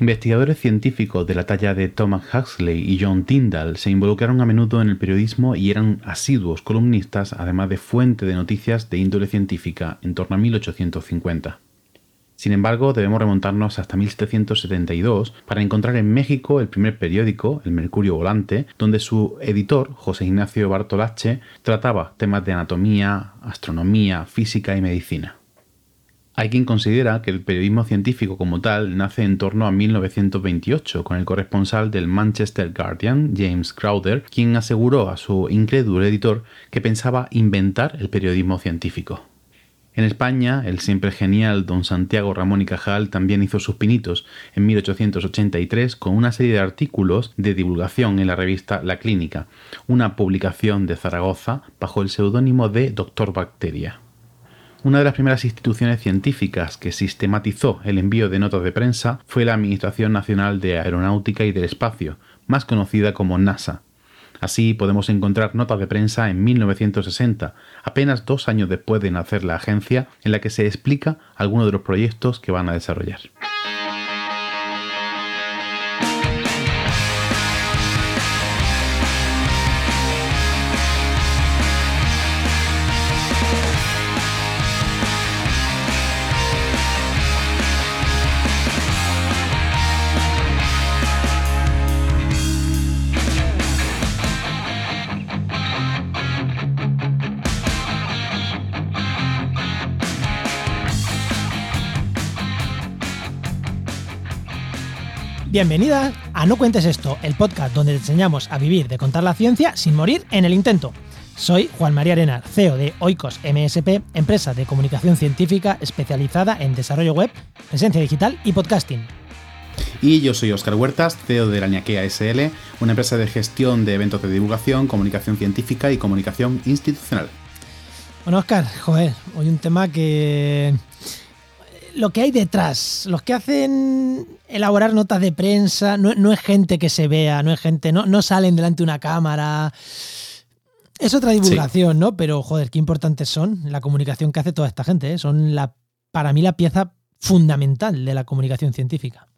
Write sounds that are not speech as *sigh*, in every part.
Investigadores científicos de la talla de Thomas Huxley y John Tyndall se involucraron a menudo en el periodismo y eran asiduos columnistas, además de fuente de noticias de índole científica en torno a 1850. Sin embargo, debemos remontarnos hasta 1772 para encontrar en México el primer periódico, el Mercurio Volante, donde su editor, José Ignacio Bartolache, trataba temas de anatomía, astronomía, física y medicina. Hay quien considera que el periodismo científico como tal nace en torno a 1928 con el corresponsal del Manchester Guardian, James Crowder, quien aseguró a su incrédulo editor que pensaba inventar el periodismo científico. En España, el siempre genial don Santiago Ramón y Cajal también hizo sus pinitos en 1883 con una serie de artículos de divulgación en la revista La Clínica, una publicación de Zaragoza bajo el seudónimo de Doctor Bacteria. Una de las primeras instituciones científicas que sistematizó el envío de notas de prensa fue la Administración Nacional de Aeronáutica y del Espacio, más conocida como NASA. Así podemos encontrar notas de prensa en 1960, apenas dos años después de nacer la agencia, en la que se explica algunos de los proyectos que van a desarrollar. Bienvenida a No Cuentes Esto, el podcast donde te enseñamos a vivir de contar la ciencia sin morir en el intento. Soy Juan María Arena, CEO de Oikos MSP, empresa de comunicación científica especializada en desarrollo web, presencia digital y podcasting. Y yo soy Óscar Huertas, CEO de la Ñaquea SL, una empresa de gestión de eventos de divulgación, comunicación científica y comunicación institucional. Bueno, Óscar, joder, hoy un tema que lo que hay detrás, los que hacen elaborar notas de prensa, no, es gente que se vea, no es gente, no, no salen delante de una cámara. Es otra divulgación, ¿no? Pero, joder, qué importantes son la comunicación que hace toda esta gente. ¿eh? Son la, para mí la pieza fundamental de la comunicación científica.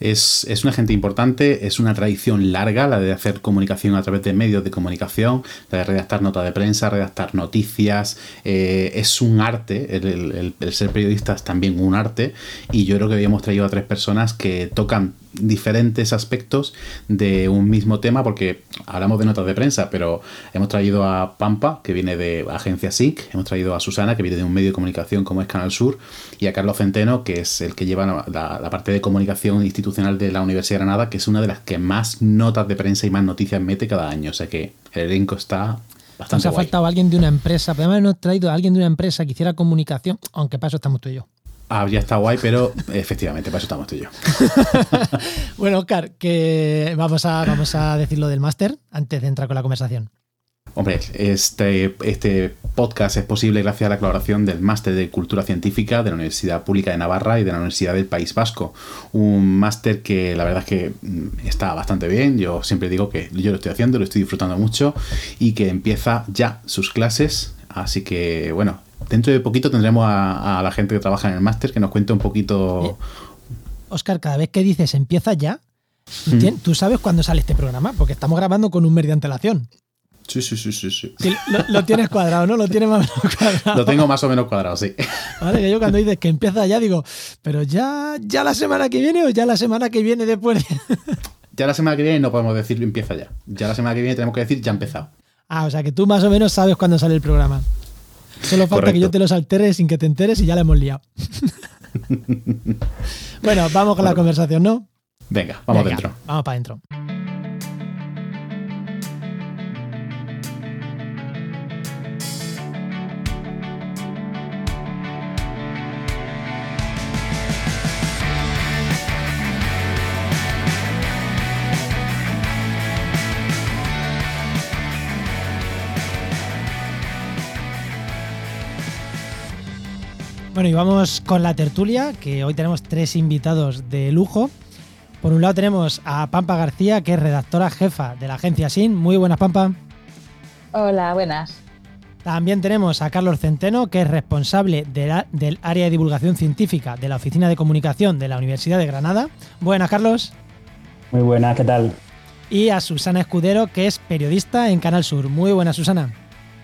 Es, una gente importante, es una tradición larga la de hacer comunicación a través de medios de comunicación, la de redactar notas de prensa, redactar noticias. Eh, es un arte, el, el, ser periodista es también un arte, y yo creo que habíamos traído a tres personas que tocan diferentes aspectos de un mismo tema, porque hablamos de notas de prensa, pero hemos traído a Pampa, que viene de Agencia SIC, hemos traído a Susana, que viene de un medio de comunicación como es Canal Sur, y a Carlos Centeno, que es el que lleva la, parte de comunicación institucional de la Universidad de Granada, que es una de las que más notas de prensa y más noticias mete cada año. O sea que el elenco está bastante. Nos ha faltado alguien de una empresa, pero además hemos traído a alguien de una empresa que hiciera comunicación, aunque para eso estamos tú y yo. Habría estado guay, pero efectivamente, para eso estamos tú y yo. *laughs* bueno, Oscar, que vamos a, vamos a decir lo del máster antes de entrar con la conversación. Hombre, este, este podcast es posible gracias a la colaboración del Máster de Cultura Científica de la Universidad Pública de Navarra y de la Universidad del País Vasco. Un máster que la verdad es que mm, está bastante bien. Yo siempre digo que yo lo estoy haciendo, lo estoy disfrutando mucho y que empieza ya sus clases. Así que, bueno, dentro de poquito tendremos a, la gente que trabaja en el máster que nos cuente un poquito. Oscar, cada vez que dices empieza ya, ¿tú sabes cuándo sale este programa? Porque estamos grabando con un mes de antelación. Sí, sí, sí, sí. sí. lo, tienes cuadrado, ¿no? Lo tienes más o menos cuadrado. Lo tengo más o menos cuadrado, sí. Vale, que yo cuando dices que empieza ya digo, pero ya, ya la semana que viene o ya la semana que viene después. *laughs* ya la semana que viene no podemos decir empieza ya. Ya la semana que viene tenemos que decir ya ha empezado. Ah, o sea que tú más o menos sabes cuándo sale el programa. Solo falta que yo te los altere sin que te enteres y ya la hemos liado. *laughs* bueno, vamos con la conversación, ¿no? Venga, vamos dentro. Vamos para adentro. Bueno, y vamos con la tertulia, que hoy tenemos tres invitados de lujo. Por un lado tenemos a Pampa García, que es redactora jefa de la agencia SIN. Muy buenas, Pampa. Hola, buenas. También tenemos a Carlos Centeno, que es responsable del área de divulgación científica de la Oficina de Comunicación de la Universidad de Granada. Buenas, Carlos. Muy buenas, ¿qué tal? Y a Susana Escudero, que es periodista en Canal Sur. Muy buenas, Susana.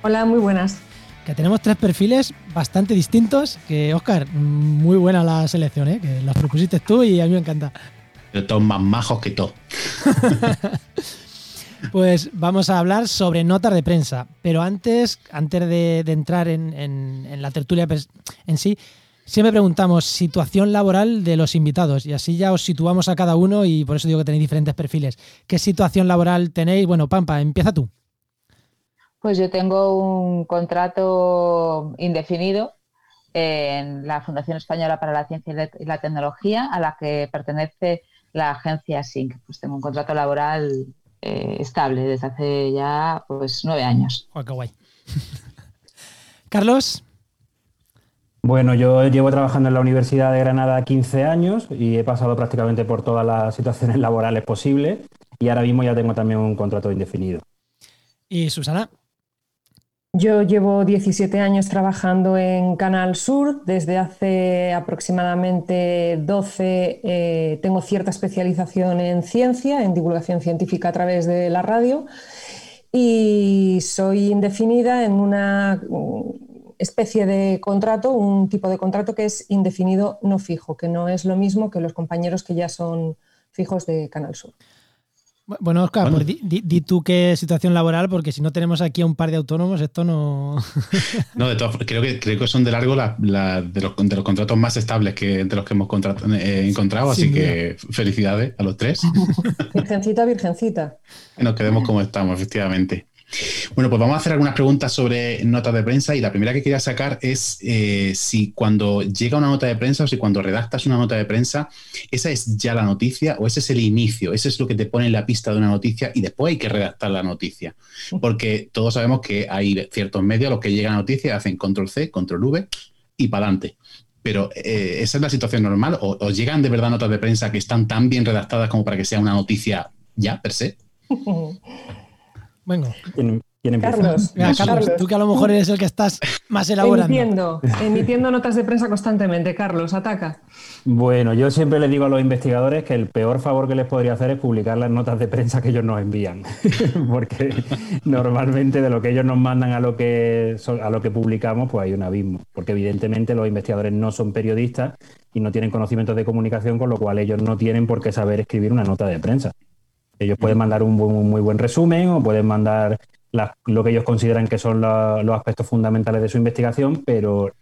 Hola, muy buenas. Que tenemos tres perfiles bastante distintos. Que, Oscar, muy buena la selección, ¿eh? que los propusiste tú y a mí me encanta. Pero todos más majos que todo. *laughs* Pues vamos a hablar sobre notas de prensa. Pero antes, antes de, entrar en, la tertulia en sí, siempre preguntamos situación laboral de los invitados y así ya os situamos a cada uno y por eso digo que tenéis diferentes perfiles. ¿Qué situación laboral tenéis? Bueno, Pampa, empieza tú. Pues yo tengo un contrato indefinido en la Fundación Española para la Ciencia y la Tecnología, a la que pertenece la agencia SINC. Pues tengo un contrato laboral eh, estable desde hace ya pues nueve años. Oh, qué guay. *laughs* Carlos. Bueno, yo llevo trabajando en la Universidad de Granada 15 años y he pasado prácticamente por todas las situaciones *laughs* laborales posibles y ahora mismo ya tengo también un contrato indefinido. ¿Y Susana? Yo llevo 17 años trabajando en Canal Sur. Desde hace aproximadamente 12 eh, tengo cierta especialización en ciencia, en divulgación científica a través de la radio. Y soy indefinida en una especie de contrato, un tipo de contrato que es indefinido no fijo, que no es lo mismo que los compañeros que ya son fijos de Canal Sur. Bueno, Oscar, pues di, tú qué situación laboral, porque si no tenemos aquí a un par de autónomos, esto no. *laughs* no, de todas creo que, creo que son de largo de, los, de, los, contratos más estables que entre los que hemos eh, encontrado, así que felicidades a los tres. *laughs* Virgencita, virgencita. Nos quedemos como estamos, efectivamente. Bueno, pues vamos a hacer algunas preguntas sobre notas de prensa y la primera que quería sacar es eh, si cuando llega una nota de prensa o si cuando redactas una nota de prensa, esa es ya la noticia o ese es el inicio, ese es lo que te pone en la pista de una noticia y después hay que redactar la noticia. Porque todos sabemos que hay ciertos medios a los que llega la noticia, hacen control C, control V y para adelante. Pero eh, ¿esa es la situación normal? ¿O, ¿O llegan de verdad notas de prensa que están tan bien redactadas como para que sea una noticia ya, per se? *laughs* Venga. Carlos, Carlos, tú que a lo mejor eres el que estás más elaborando. Emitiendo, emitiendo notas de prensa constantemente. Carlos, ataca. Bueno, yo siempre le digo a los investigadores que el peor favor que les podría hacer es publicar las notas de prensa que ellos nos envían. *laughs* Porque normalmente de lo que ellos nos mandan a lo que, a lo que publicamos, pues hay un abismo. Porque evidentemente los investigadores no son periodistas y no tienen conocimientos de comunicación, con lo cual ellos no tienen por qué saber escribir una nota de prensa. Ellos pueden mandar un, muy buen resumen o pueden mandar lo que ellos consideran que son los aspectos fundamentales de su investigación, pero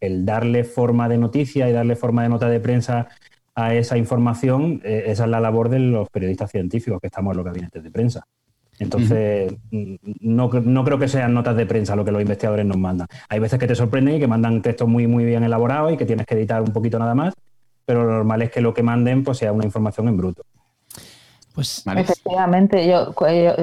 el, darle forma de noticia y darle forma de nota de prensa a esa información, eh, esa es la labor de los periodistas científicos que estamos en los gabinetes de prensa. Entonces, no, creo que sean notas de prensa lo que los investigadores nos mandan. Hay veces que te sorprenden y que mandan textos muy, muy bien elaborados y que tienes que editar un poquito nada más, pero lo normal es que lo que manden pues, sea una información en bruto. Pues, Efectivamente, yo,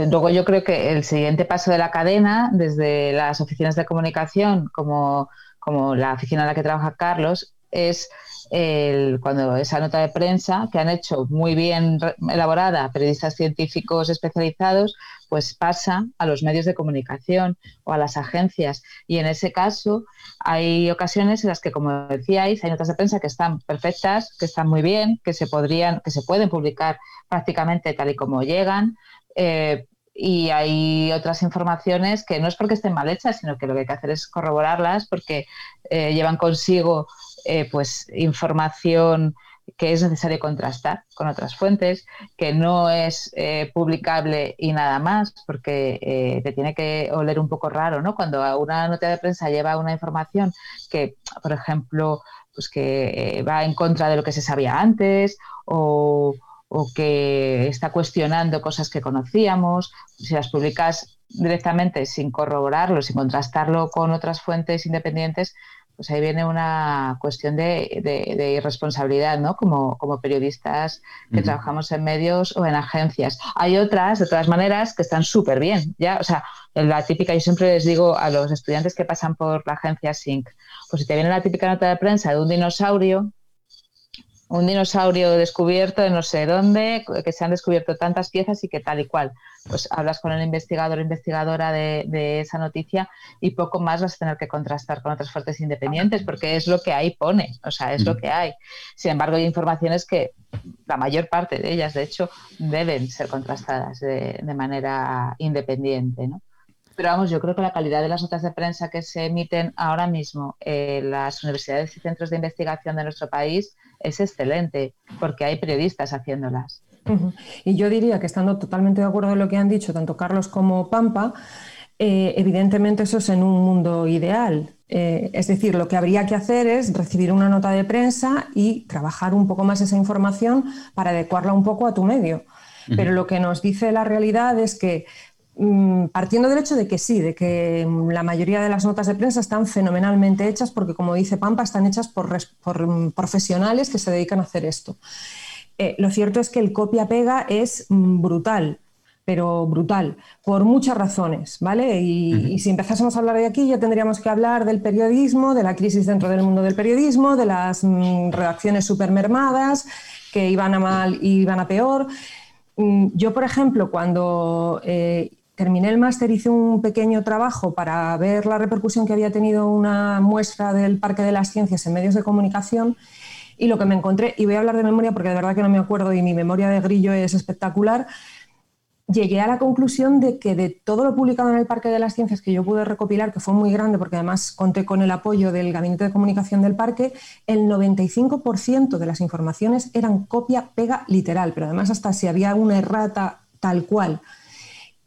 luego yo creo que el siguiente paso de la cadena, desde las oficinas de comunicación como, como la oficina en la que trabaja Carlos, es cuando esa nota de prensa que han hecho muy bien elaborada periodistas científicos especializados, pues pasa a los medios de comunicación o a las agencias. Y en ese caso hay ocasiones en las que, como decíais, hay notas de prensa que están perfectas, que están muy bien, que se podrían, que se pueden publicar prácticamente tal y como llegan. Eh, y hay otras informaciones que no es porque estén mal hechas, sino que lo que hay que hacer es corroborarlas porque eh, llevan consigo eh, pues información que es necesario contrastar con otras fuentes, que no es eh, publicable y nada más, porque eh, te tiene que oler un poco raro, ¿no? Cuando una nota de prensa lleva una información que, por ejemplo, pues que va en contra de lo que se sabía antes o, o que está cuestionando cosas que conocíamos, si las publicas directamente sin corroborarlo, sin contrastarlo con otras fuentes independientes, pues ahí viene una cuestión de, irresponsabilidad, ¿no? Como, como periodistas que trabajamos en medios o en agencias. Hay otras, de todas maneras, que están súper bien, ¿ya? O sea, la típica, yo siempre les digo a los estudiantes que pasan por la agencia SYNC, pues si te viene la típica nota de prensa de un dinosaurio, un dinosaurio descubierto en no sé dónde, que se han descubierto tantas piezas y que tal y cual. Pues hablas con el investigador o investigadora de, esa noticia y poco más vas a tener que contrastar con otras fuentes independientes, porque es lo que ahí pone, o sea, es lo que hay. Sin embargo, hay informaciones que la mayor parte de ellas, de hecho, deben ser contrastadas de, de manera independiente, ¿no? Pero vamos, yo creo que la calidad de las notas de prensa que se emiten ahora mismo en las universidades y centros de investigación de nuestro país es excelente, porque hay periodistas haciéndolas. Y yo diría que estando totalmente de acuerdo en lo que han dicho tanto Carlos como Pampa, eh, evidentemente eso es en un mundo ideal. Eh, es decir, lo que habría que hacer es recibir una nota de prensa y trabajar un poco más esa información para adecuarla un poco a tu medio. Pero lo que nos dice la realidad es que partiendo del hecho de que sí, de que mm, la mayoría de las notas de prensa están fenomenalmente hechas porque, como dice Pampa, están hechas por, mm, profesionales que se dedican a hacer esto. Eh, lo cierto es que el copia-pega es brutal, pero brutal, por muchas razones, ¿vale? Y, y, si empezásemos a hablar de aquí, ya tendríamos que hablar del periodismo, de la crisis dentro del mundo del periodismo, de las redacciones supermermadas que iban a mal y iban a peor. Yo, por ejemplo, cuando eh, terminé el máster, hice un pequeño trabajo para ver la repercusión que había tenido una muestra del Parque de las Ciencias en medios de comunicación y lo que me encontré, y voy a hablar de memoria porque de verdad que no me acuerdo y mi memoria de grillo es espectacular, llegué a la conclusión de que de todo lo publicado en el Parque de las Ciencias que yo pude recopilar, que fue muy grande porque además conté con el apoyo del Gabinete de Comunicación del Parque, el 95% de las informaciones eran copia-pega literal, pero además hasta si había una errata tal cual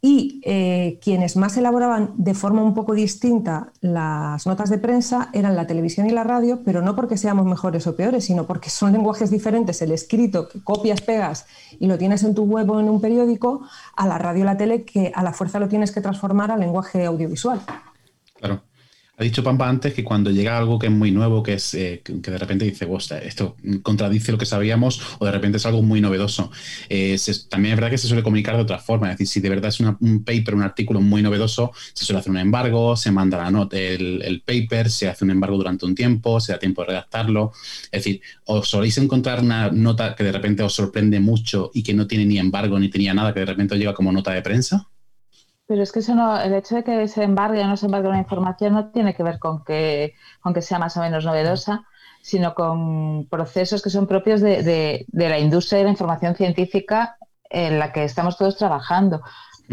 y eh, quienes más elaboraban de forma un poco distinta las notas de prensa eran la televisión y la radio, pero no porque seamos mejores o peores, sino porque son lenguajes diferentes. El escrito que copias, pegas y lo tienes en tu web o en un periódico, a la radio y la tele que a la fuerza lo tienes que transformar a lenguaje audiovisual. Claro. Ha dicho Pampa antes que cuando llega algo que es muy nuevo, que es eh, que de repente dice, esto contradice lo que sabíamos, o de repente es algo muy novedoso. Eh, también es verdad que se suele comunicar de otra forma. Es decir, si de verdad es un paper, un artículo muy novedoso, se suele hacer un embargo, se manda la nota, el, paper, se hace un embargo durante un tiempo, se da tiempo de redactarlo. Es decir, os soléis encontrar una nota que de repente os sorprende mucho y que no tiene ni embargo ni tenía nada, que de repente os llega como nota de prensa. Pero es que eso no, el hecho de que se embargue o no se embargue una información no tiene que ver con que, con que sea más o menos novedosa, sino con procesos que son propios de, la industria de la información científica en la que estamos todos trabajando.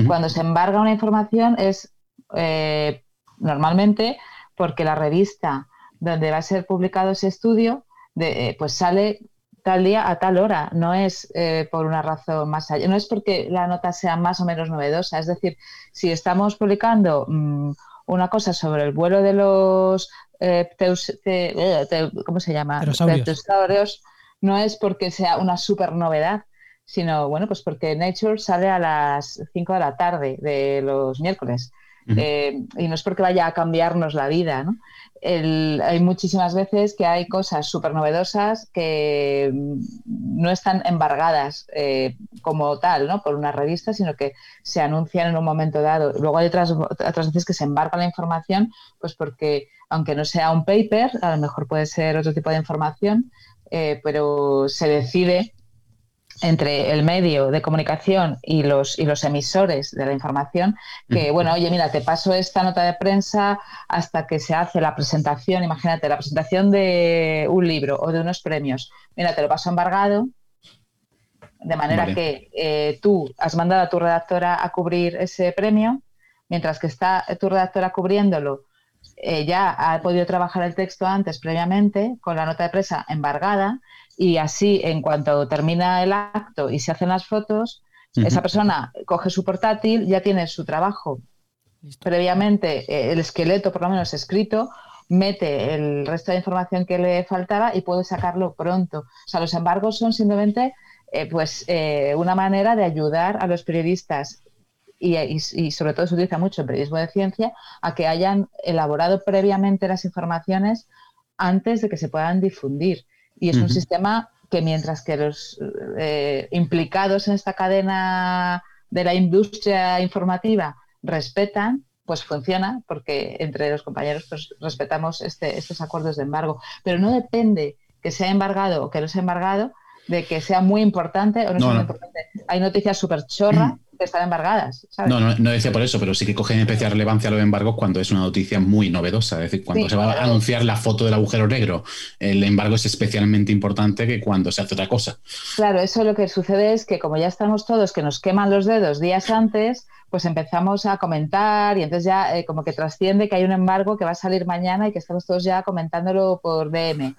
Cuando se embarga una información es eh, normalmente porque la revista donde va a ser publicado ese estudio de, eh, pues sale tal día a tal hora, no es eh, por una razón más allá, no es porque la nota sea más o menos novedosa, es decir, si estamos publicando mm, una cosa sobre el vuelo de los eh, eh, ¿cómo se llama? Pterosaurios, no es porque sea una super novedad, sino bueno, pues porque Nature sale a las 5 de la tarde de los miércoles. y no es porque vaya a cambiarnos la vida, ¿no? Hay muchísimas veces que hay cosas súper novedosas que no están embargadas eh, como tal ¿no? por una revista, sino que se anuncian en un momento dado. Luego hay otras, otras veces que se embarga la información, pues porque aunque no sea un paper, a lo mejor puede ser otro tipo de información, eh, pero se decide entre el medio de comunicación y los, y los emisores de la información, que, bueno, oye, mira, te paso esta nota de prensa hasta que se hace la presentación, imagínate, la presentación de un libro o de unos premios. Mira, te lo paso embargado, de manera que eh, tú has mandado a tu redactora a cubrir ese premio, mientras que está tu redactora cubriéndolo, ya ha podido trabajar el texto antes, previamente, con la nota de prensa embargada, y así en cuanto termina el acto y se hacen las fotos, esa persona coge su portátil, ya tiene su trabajo. Previamente, eh, el esqueleto por lo menos escrito, mete el resto de información que le faltaba y puede sacarlo pronto. O sea, los embargos son simplemente eh, pues eh, una manera de ayudar a los periodistas y, y, sobre todo se utiliza mucho en periodismo de ciencia a que hayan elaborado previamente las informaciones antes de que se puedan difundir. Y es un sistema que mientras que los eh, implicados en esta cadena de la industria informativa respetan, pues funciona porque entre los compañeros pues, respetamos este, estos acuerdos de embargo. Pero no depende que sea embargado o que no sea embargado, de que sea muy importante o no, sea muy importante. Hay noticias súper chorras *clears throat* están embargadas. No, no, no, decía por eso, pero sí que cogen especial relevancia los embargos cuando es una noticia muy novedosa. Es decir, cuando se va a anunciar la foto del agujero negro, el embargo es especialmente importante que cuando se hace otra cosa. Claro, eso lo que sucede es que como ya estamos todos que nos queman los dedos días antes, pues empezamos a comentar y entonces ya eh, como que trasciende que hay un embargo que va a salir mañana y que estamos todos ya comentándolo por DM.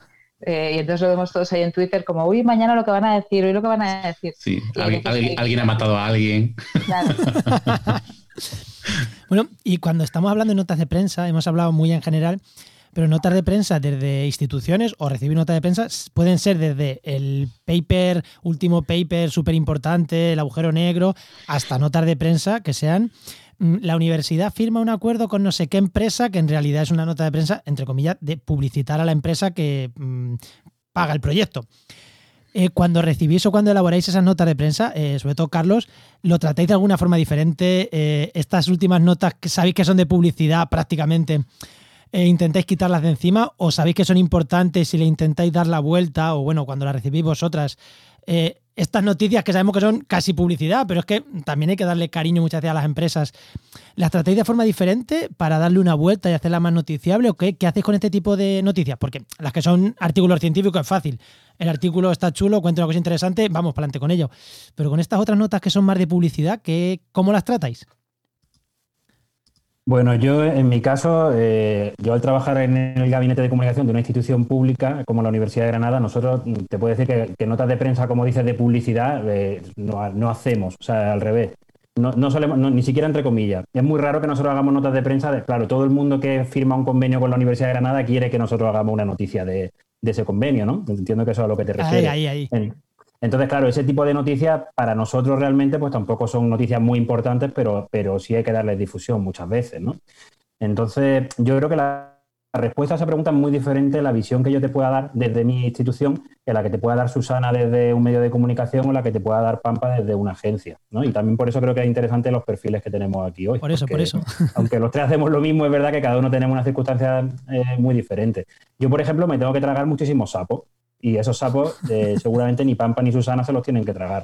Eh, y entonces lo vemos todos ahí en Twitter como, uy, mañana lo que van a decir, hoy lo que van a decir. Sí, alguien, ha matado a alguien. *laughs* bueno, y cuando estamos hablando de notas de prensa, hemos hablado muy en general, pero notas de prensa desde instituciones o recibir notas de prensa pueden ser desde el paper, último paper súper importante, el agujero negro, hasta notas de prensa que sean la universidad firma un acuerdo con no sé qué empresa, que en realidad es una nota de prensa, entre comillas, de publicitar a la empresa que mm, paga el proyecto. Eh, cuando recibís o cuando elaboráis esas notas de prensa, eh, sobre todo Carlos, ¿lo tratáis de alguna forma diferente? Eh, estas últimas notas que sabéis que son de publicidad prácticamente, ¿intentáis quitarlas de encima o sabéis que son importantes y le intentáis dar la vuelta o bueno, cuando las recibís vosotras, estas noticias que sabemos que son casi publicidad, pero es que también hay que darle cariño muchas veces a las empresas. ¿Las tratáis de forma diferente para darle una vuelta y hacerla más noticiable o qué? ¿Qué hacéis con este tipo de noticias? Porque las que son artículos científicos es fácil. El artículo está chulo, cuenta una cosa interesante, vamos para adelante con ello. Pero con estas otras notas que son más de publicidad, ¿qué, ¿cómo las tratáis? Bueno, yo en mi caso, eh, yo al trabajar en el gabinete de comunicación de una institución pública como la Universidad de Granada, nosotros mm, te puedo decir que, notas de prensa, como dices, de publicidad, eh, no, hacemos, o sea, al revés. No, solemos, ni siquiera entre comillas. Es muy raro que nosotros hagamos notas de prensa. De, claro, todo el mundo que firma un convenio con la Universidad de Granada quiere que nosotros hagamos una noticia de, ese convenio, ¿no? Entiendo que eso es a lo que te refieres. Ahí, ahí, ahí. Entonces, claro, ese tipo de noticias para nosotros realmente pues tampoco son noticias muy importantes, pero, pero sí hay que darles difusión muchas veces, ¿no? Entonces, yo creo que la, respuesta a esa pregunta es muy diferente la visión que yo te pueda dar desde mi institución que la que te pueda dar Susana desde un medio de comunicación o la que te pueda dar Pampa desde una agencia, ¿no? Y también por eso creo que es interesante los perfiles que tenemos aquí hoy. Por eso, por eso. *laughs* Aunque los tres hacemos lo mismo, es verdad que cada uno tenemos unas circunstancias eh, muy diferentes. Yo, por ejemplo, me tengo que tragar muchísimos sapos y esos sapos eh, *laughs* seguramente ni Pampa ni Susana se los tienen que tragar.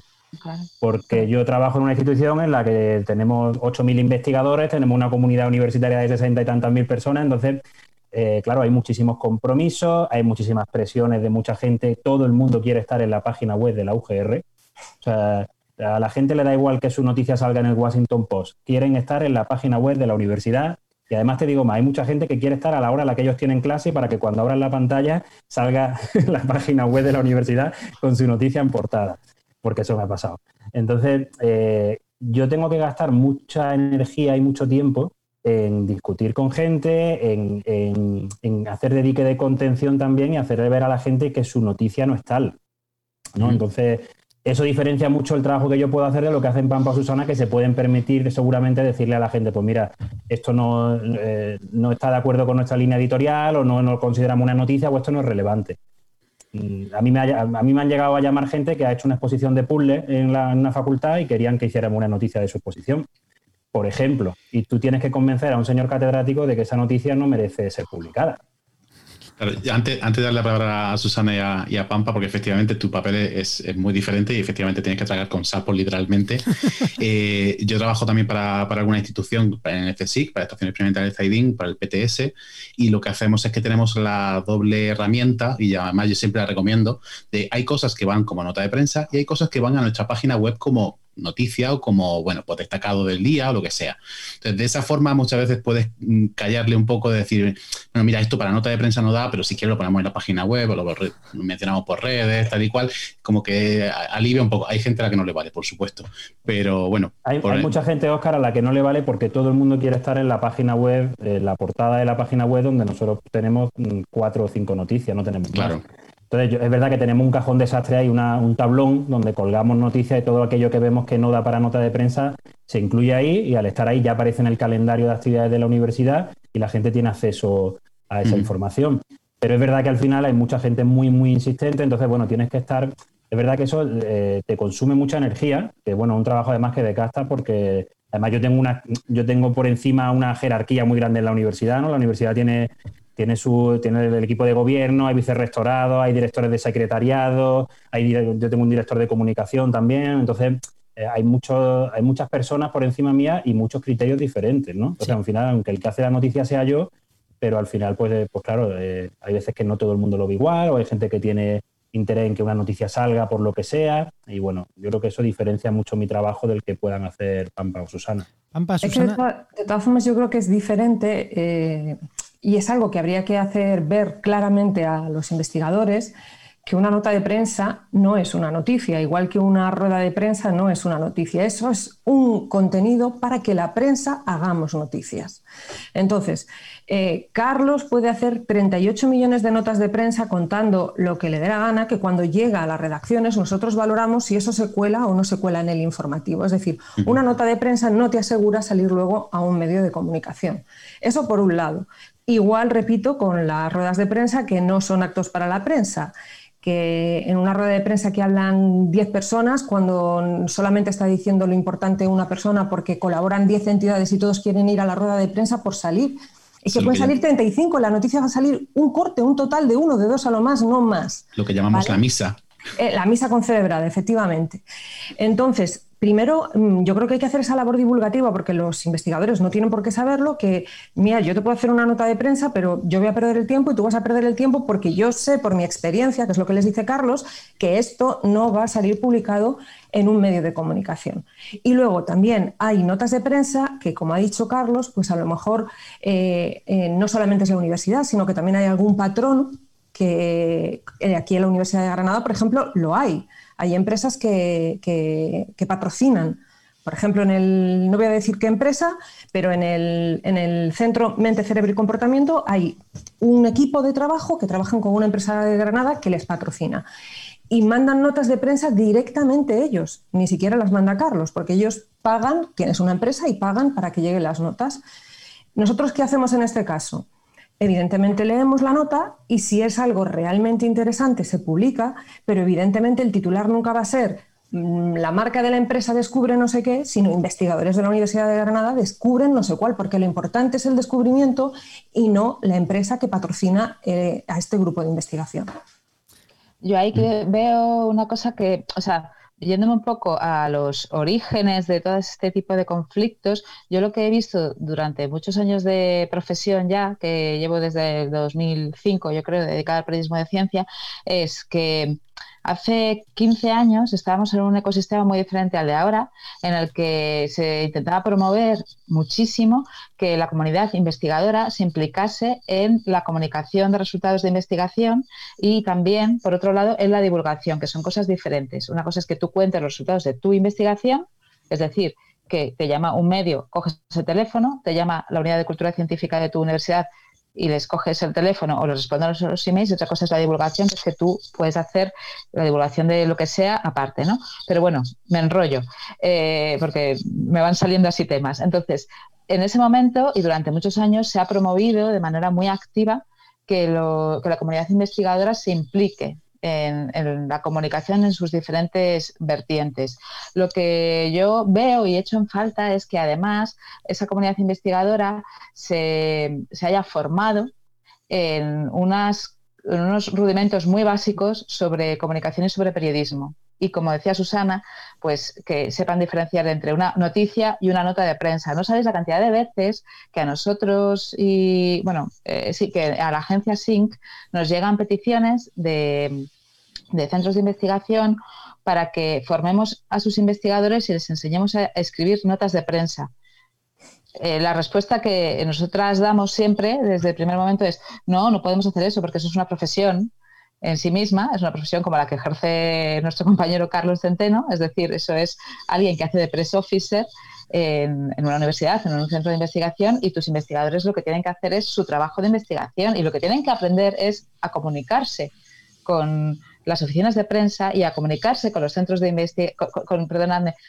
Porque yo trabajo en una institución en la que tenemos 8.000 investigadores, tenemos una comunidad universitaria de 60 y tantas mil personas, entonces, eh, claro, hay muchísimos compromisos, hay muchísimas presiones de mucha gente, todo el mundo quiere estar en la página web de la UGR. O sea, a la gente le da igual que su noticia salga en el Washington Post, quieren estar en la página web de la universidad y además te digo más, hay mucha gente que quiere estar a la hora a la que ellos tienen clase para que cuando abran la pantalla salga *laughs* la página web de la universidad con su noticia en portada, porque eso me ha pasado. Entonces, eh, yo tengo que gastar mucha energía y mucho tiempo en discutir con gente, en, hacer dedique de contención también y hacerle ver a la gente que su noticia no es tal. ¿no? Entonces, eso diferencia mucho el trabajo que yo puedo hacer de lo que hacen Pampa o Susana, que se pueden permitir seguramente decirle a la gente, pues mira, esto no, eh, no está de acuerdo con nuestra línea editorial o no, no consideramos una noticia o esto no es relevante. Mm, a mí, me a mí me han llegado a llamar gente que ha hecho una exposición de puzzle en, en una facultad y querían que hiciéramos una noticia de su exposición, por ejemplo. Y tú tienes que convencer a un señor catedrático de que esa noticia no merece ser publicada antes, antes de darle la palabra a Susana y a, Pampa, porque efectivamente tu papel es, muy diferente y efectivamente tienes que tragar con sapos literalmente. *laughs* Eh, yo trabajo también para, alguna institución, en el CSIC, para Estación Experimental de Zaidín, para el PTS, y lo que hacemos es que tenemos la doble herramienta, y además yo siempre la recomiendo, de hay cosas que van como nota de prensa y hay cosas que van a nuestra página web como noticia o como, bueno, pues destacado del día o lo que sea. Entonces, de esa forma muchas veces puedes mm, callarle un poco de decir, bueno, mira, esto para nota de prensa no da, pero si quieres lo ponemos en la página web o lo mencionamos por redes, tal y cual, como que alivia un poco. Hay gente a la que no le vale, por supuesto, pero bueno. Hay, mucha gente, Oscar, a la que no le vale porque todo el mundo quiere estar en la página web, en la portada de la página web donde nosotros tenemos mm, cuatro o cinco noticias, no tenemos claro. Entonces, es verdad que tenemos un cajón desastre ahí, un tablón donde colgamos noticias y todo aquello que vemos que no da para nota de prensa se incluye ahí y al estar ahí ya aparece en el calendario de actividades de la universidad y la gente tiene acceso a esa información. Pero es verdad que al final hay mucha gente muy, muy insistente, entonces, bueno, tienes que estar... Es verdad que eso eh, te consume mucha energía, que bueno, un trabajo además que decasta porque además yo tengo una, yo tengo por encima una jerarquía muy grande en la universidad, ¿no? La universidad tiene tiene, su, tiene el equipo de gobierno, hay vicerrectorado, hay directores de secretariado, hay, yo tengo un director de comunicación también, entonces eh, hay, mucho, hay muchas personas por encima mía y muchos criterios diferentes, ¿no? Entonces, al final, aunque el que hace la noticia sea yo, pero al final, pues, eh, pues claro, eh, hay veces que no todo el mundo lo ve igual, o hay gente que tiene interés en que una noticia salga por lo que sea, y bueno, yo creo que eso diferencia mucho mi trabajo del que puedan hacer Pampa o Susana. Pampa, Susana. de, todas formas, yo creo que es diferente y es algo que habría que hacer ver claramente a los investigadores que una nota de prensa no es una noticia, igual que una rueda de prensa no es una noticia. Eso es un contenido para que la prensa hagamos noticias. Entonces, eh, Carlos puede hacer 38 millones de notas de prensa contando lo que le dé la gana, que cuando llega a las redacciones nosotros valoramos si eso se cuela o no se cuela en el informativo. Es decir, una nota de prensa no te asegura salir luego a un medio de comunicación. Eso por un lado. Igual, repito, con las ruedas de prensa que no son actos para la prensa que en una rueda de prensa que hablan 10 personas, cuando solamente está diciendo lo importante una persona porque colaboran 10 entidades y todos quieren ir a la rueda de prensa por salir. Y que pueden salir 35, la noticia va a salir un corte, un total de uno, de dos a lo más, no más. Lo que llamamos la misa. Eh, la misa concelebrada, efectivamente. Entonces, Primero, mm, yo creo que hay que hacer esa labor divulgativa porque los investigadores no tienen por qué saberlo, que, mira, yo te puedo hacer una nota de prensa, pero yo voy a perder el tiempo y tú vas a perder el tiempo porque yo sé por mi experiencia, que es lo que les dice Carlos, que esto no va a salir publicado en un medio de comunicación. Y luego también hay notas de prensa que, como ha dicho Carlos, pues a lo mejor eh, eh, no solamente es la universidad, sino que también hay algún patrón que eh, aquí en la Universidad de Granada, por ejemplo, lo hay hay empresas que, patrocinan. Por ejemplo, en el, no voy a decir qué empresa, pero en el, en el Centro Mente, Cerebro y Comportamiento hay un equipo de trabajo que trabajan con una empresa de Granada que les patrocina y mandan notas de prensa directamente ellos, ni siquiera las manda Carlos, porque ellos pagan, tienes una empresa y pagan para que lleguen las notas. ¿Nosotros qué hacemos en este caso? Evidentemente leemos la nota y si es algo realmente interesante se publica, pero evidentemente el titular nunca va a ser mm, la marca de la empresa descubre no sé qué, sino investigadores de la Universidad de Granada descubren no sé cuál, porque lo importante es el descubrimiento y no la empresa que patrocina eh, a este grupo de investigación. Yo ahí que veo una cosa que, o sea, yéndome un poco a los orígenes de todo este tipo de conflictos, yo lo que he visto durante muchos años de profesión ya, que llevo desde el 2005, yo creo, dedicada al periodismo de ciencia, es que Hace 15 años estábamos en un ecosistema muy diferente al de ahora, en el que se intentaba promover muchísimo que la comunidad investigadora se implicase en la comunicación de resultados de investigación y también, por otro lado, en la divulgación, que son cosas diferentes. Una cosa es que tú cuentes los resultados de tu investigación, es decir, que te llama un medio, coges ese teléfono, te llama la unidad de cultura científica de tu universidad y les coges el teléfono o les respondes a los emails otra cosa es la divulgación, que es que tú puedes hacer la divulgación de lo que sea aparte, ¿no? Pero bueno, me enrollo eh, porque me van saliendo así temas. Entonces, en ese momento y durante muchos años se ha promovido de manera muy activa que, lo, que la comunidad investigadora se implique en, la comunicación en sus diferentes vertientes. Lo que yo veo y echo en falta es que además esa comunidad investigadora se, haya formado en, unas, en unos rudimentos muy básicos sobre comunicación y sobre periodismo y como decía Susana, pues que sepan diferenciar entre una noticia y una nota de prensa. No sabéis la cantidad de veces que a nosotros y, bueno, eh, sí, que a la agencia SYNC nos llegan peticiones de, de centros de investigación para que formemos a sus investigadores y les enseñemos a escribir notas de prensa. Eh, la respuesta que nosotras damos siempre desde el primer momento es no, no podemos hacer eso porque eso es una profesión en sí misma, es una profesión como la que ejerce nuestro compañero Carlos Centeno, es decir, eso es alguien que hace de press officer en, una universidad, en un centro de investigación, y tus investigadores lo que tienen que hacer es su trabajo de investigación y lo que tienen que aprender es a comunicarse con, las oficinas de prensa y a comunicarse con los centros de investigación, con,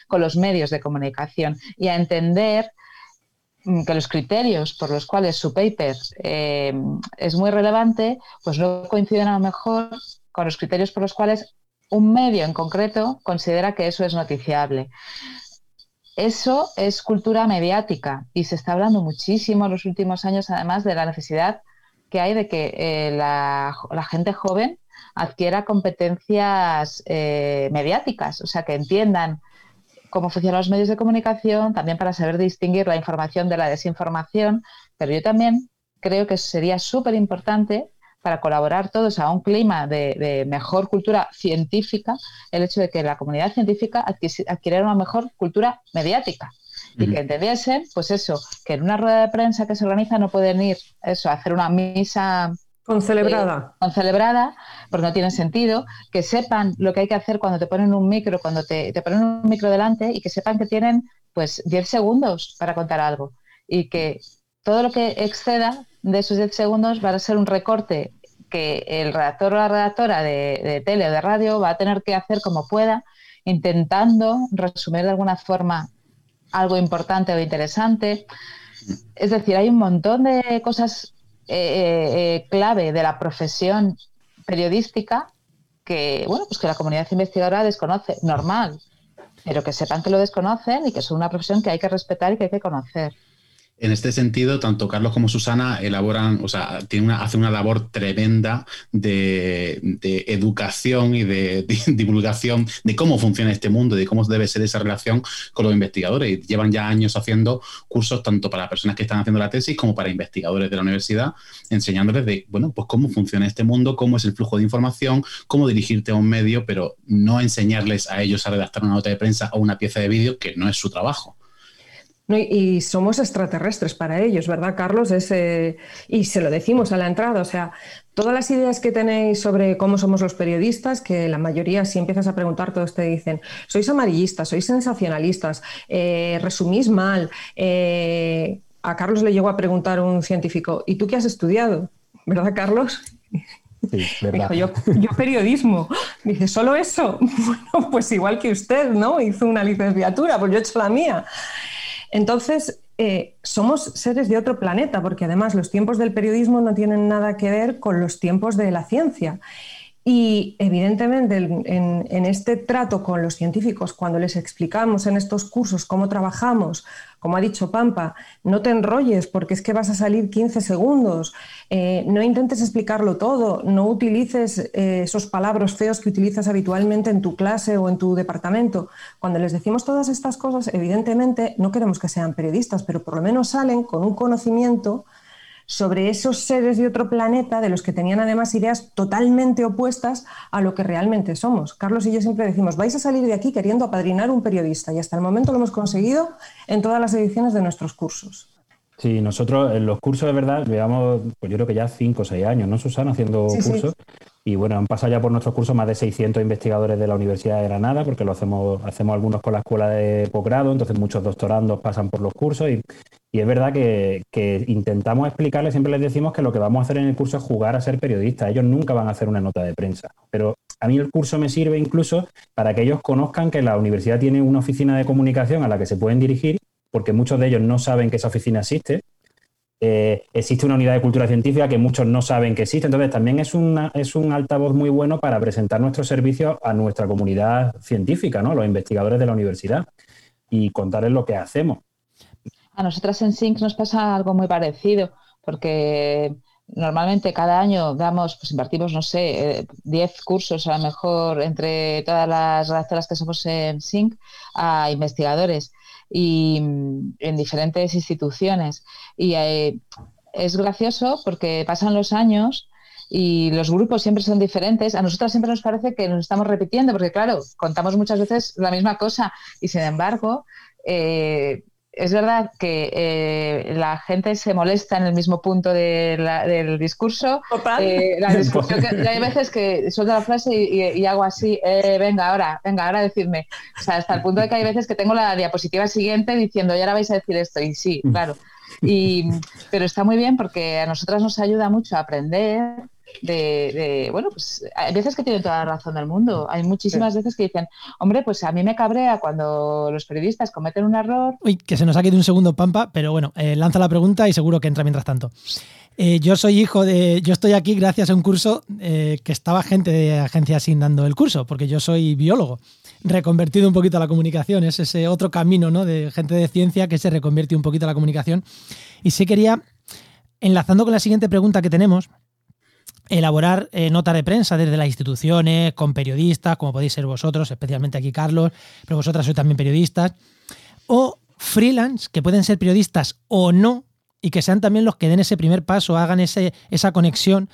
con los medios de comunicación y a entender que los criterios por los cuales su paper eh, es muy relevante, pues no coinciden a lo mejor con los criterios por los cuales un medio en concreto considera que eso es noticiable. Eso es cultura mediática y se está hablando muchísimo en los últimos años, además, de la necesidad que hay de que eh, la, gente joven adquiera competencias eh, mediáticas, o sea, que entiendan cómo funcionan los medios de comunicación, también para saber distinguir la información de la desinformación, pero yo también creo que sería súper importante para colaborar todos a un clima de, mejor cultura científica, el hecho de que la comunidad científica adquiriera una mejor cultura mediática. Y que entendiesen, pues eso, que en una rueda de prensa que se organiza no pueden ir eso, a hacer una misa Concelebrada. Eh, concelebrada, porque no tiene sentido, que sepan lo que hay que hacer cuando te ponen un micro, cuando te, te, ponen un micro delante y que sepan que tienen pues 10 segundos para contar algo y que todo lo que exceda de esos 10 segundos va a ser un recorte que el redactor o la redactora de, de tele o de radio va a tener que hacer como pueda, intentando resumir de alguna forma algo importante o interesante. Es decir, hay un montón de cosas eh, eh, eh, clave de la profesión periodística que, bueno, pues que la comunidad investigadora desconoce, normal, pero que sepan que lo desconocen y que es una profesión que hay que respetar y que hay que conocer. En este sentido, tanto Carlos como Susana elaboran, o sea, una, hacen una labor tremenda de, educación y de, *laughs* divulgación de cómo funciona este mundo, de cómo debe ser esa relación con los investigadores. Llevan ya años haciendo cursos tanto para personas que están haciendo la tesis como para investigadores de la universidad, enseñándoles de, bueno, pues cómo funciona este mundo, cómo es el flujo de información, cómo dirigirte a un medio, pero no enseñarles a ellos a redactar una nota de prensa o una pieza de vídeo, que no es su trabajo y somos extraterrestres para ellos, ¿verdad, Carlos? y se lo decimos a la entrada, o sea, todas las ideas que tenéis sobre cómo somos los periodistas, que la mayoría, si empiezas a preguntar, todos te dicen, sois amarillistas, sois sensacionalistas, eh, resumís mal. Eh, a Carlos le llegó a preguntar un científico, ¿y tú qué has estudiado? ¿Verdad, Carlos? Sí, *laughs* verdad. Dijo, yo, yo, periodismo. Dice, ¿solo eso? *laughs* Bueno, pues igual que usted, ¿no? Hizo una licenciatura, pues yo he hecho la mía. Entonces, eh, somos seres de otro planeta, porque además los tiempos del periodismo no tienen nada que ver con los tiempos de la ciencia. Y evidentemente en, este trato con los científicos, cuando les explicamos en estos cursos cómo trabajamos, como ha dicho Pampa, no te enrolles porque es que vas a salir 15 segundos, eh, no intentes explicarlo todo, no utilices eh, esos palabras feos que utilizas habitualmente en tu clase o en tu departamento. Cuando les decimos todas estas cosas, evidentemente no queremos que sean periodistas, pero por lo menos salen con un conocimiento sobre esos seres de otro planeta de los que tenían además ideas totalmente opuestas a lo que realmente somos. Carlos y yo siempre decimos, vais a salir de aquí queriendo apadrinar un periodista y hasta el momento lo hemos conseguido en todas las ediciones de nuestros cursos. Sí, nosotros en los cursos de verdad llevamos, pues yo creo que ya cinco o seis años, ¿no, Susana? Haciendo cursos. Y bueno, han pasado ya por nuestros cursos más de 600 investigadores de la Universidad de Granada, porque lo hacemos, hacemos algunos con la escuela de posgrado, entonces muchos doctorandos pasan por los cursos y y es verdad que, intentamos explicarles, siempre les decimos que lo que vamos a hacer en el curso es jugar a ser periodistas. Ellos nunca van a hacer una nota de prensa. Pero a mí el curso me sirve incluso para que ellos conozcan que la universidad tiene una oficina de comunicación a la que se pueden dirigir, porque muchos de ellos no saben que esa oficina existe. Eh, existe una unidad de cultura científica que muchos no saben que existe. Entonces, también es, una, es un altavoz muy bueno para presentar nuestros servicios a nuestra comunidad científica, ¿no? los investigadores de la universidad, y contarles lo que hacemos. A nosotras en SYNC nos pasa algo muy parecido, porque normalmente cada año damos, pues invertimos, no sé, 10 eh, cursos a lo mejor entre todas las redactoras que somos en SYNC a investigadores y mm, en diferentes instituciones. Y eh, es gracioso porque pasan los años y los grupos siempre son diferentes. A nosotras siempre nos parece que nos estamos repitiendo, porque claro, contamos muchas veces la misma cosa y sin embargo, eh, es verdad que eh, la gente se molesta en el mismo punto del discurso. Eh, la *laughs* discusión que, hay veces que suelto la frase y, hago así, eh, venga, ahora, venga, ahora decidme. O sea, hasta el punto de que hay veces que tengo la diapositiva siguiente diciendo, ya ahora vais a decir esto. Y sí, claro. Y, pero está muy bien porque a nosotras nos ayuda mucho a aprender de, bueno, pues hay veces que tienen toda la razón del mundo. Hay muchísimas veces que dicen, hombre, pues a mí me cabrea cuando los periodistas cometen un error. Uy, que se nos ha quedado un segundo, Pampa, pero bueno, eh, lanza la pregunta y seguro que entra mientras tanto. Eh, yo soy hijo de. Yo estoy aquí gracias a un curso eh, que estaba gente de agencia sin dando el curso, porque yo soy biólogo, reconvertido un poquito a la comunicación. Es ese otro camino, ¿no? De gente de ciencia que se reconvierte un poquito a la comunicación. Y sí quería enlazando con la siguiente pregunta que tenemos, elaborar eh, notas de prensa desde las instituciones, con periodistas, como podéis ser vosotros, especialmente aquí Carlos, pero vosotras sois también periodistas, o freelance, que pueden ser periodistas o no, y que sean también los que den ese primer paso, hagan ese, esa conexión,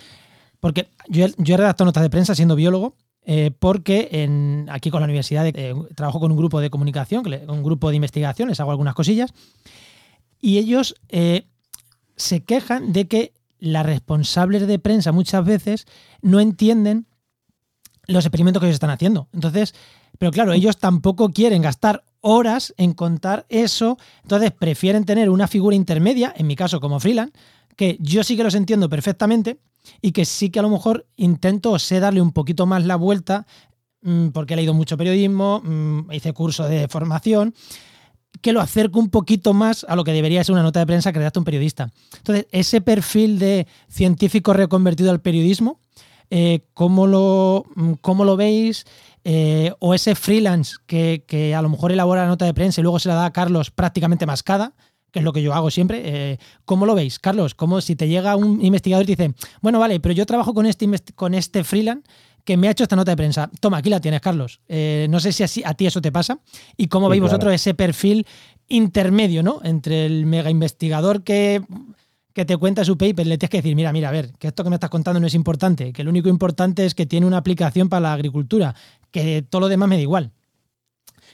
porque yo, yo he redactado notas de prensa siendo biólogo, eh, porque en, aquí con la universidad eh, trabajo con un grupo de comunicación, un grupo de investigación, les hago algunas cosillas, y ellos se quejan de que las responsables de prensa muchas veces no entienden los experimentos que ellos están haciendo. Entonces, pero claro, ellos tampoco quieren gastar horas en contar eso, entonces prefieren tener una figura intermedia, en mi caso como freelance, que yo sí que los entiendo perfectamente y que sí que a lo mejor intento o sé darle un poquito más la vuelta mm, porque he leído mucho periodismo, mm, hice curso de formación que lo acerco un poquito más a lo que debería ser una nota de prensa que redacta un periodista. Entonces, ese perfil de científico reconvertido al periodismo, eh, ¿cómo, lo, lo veis? Eh, o ese freelance que, a lo mejor elabora la nota de prensa y luego se la da a Carlos prácticamente mascada, que es lo que yo hago siempre. Eh, ¿Cómo lo veis, Carlos? Como si te llega un investigador y te dice, bueno, vale, pero yo trabajo con este, con este freelance que me ha hecho esta nota de prensa. Toma, aquí la tienes, Carlos. Eh, no sé si así, a ti eso te pasa. ¿Y cómo veis vosotros ese perfil intermedio, ¿no? Entre el mega investigador que, que te cuenta su paper, le tienes que decir, mira, mira, a ver, que esto que me estás contando no es importante, que lo único importante es que tiene una aplicación para la agricultura, que todo lo demás me da igual.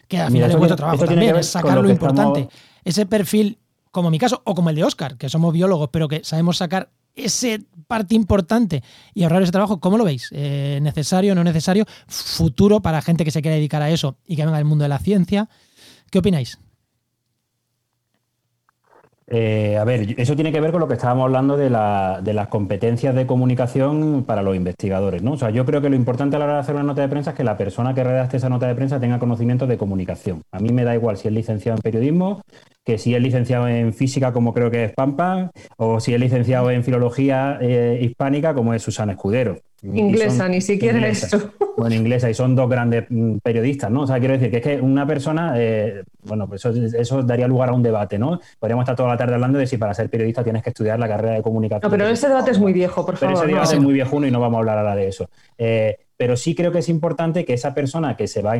Que al final es vuestro trabajo también, es sacar lo, importante. Ese perfil, como mi caso, o como el de Oscar, que somos biólogos, pero que sabemos sacar ese parte importante y ahorrar ese trabajo, ¿cómo lo veis? Eh, ¿Necesario, no necesario? ¿Futuro para gente que se quiera dedicar a eso y que venga del mundo de la ciencia? ¿Qué opináis? Eh, a ver, eso tiene que ver con lo que estábamos hablando de, las competencias de comunicación para los investigadores, ¿no? O sea, yo creo que lo importante a la hora de hacer una nota de prensa es que la persona que redacte esa nota de prensa tenga conocimientos de comunicación. A mí me da igual si es licenciado en periodismo, que si es licenciado en física, como creo que es Pampa, o si es licenciado en filología eh, hispánica, como es Susana Escudero. Inglesa, ni siquiera eso. *laughs* Bueno, inglesa, y son dos grandes mm, periodistas, ¿no? O sea, quiero decir que es que una persona, eh, bueno, pues eso, daría lugar a un debate, ¿no? Podríamos estar toda la tarde hablando de si para ser periodista tienes que estudiar la carrera de comunicación. No, pero ese debate es muy viejo, por favor. Pero ese debate es muy viejo y no vamos a hablar ahora de eso. Eh, pero sí creo que es importante que esa persona que se va a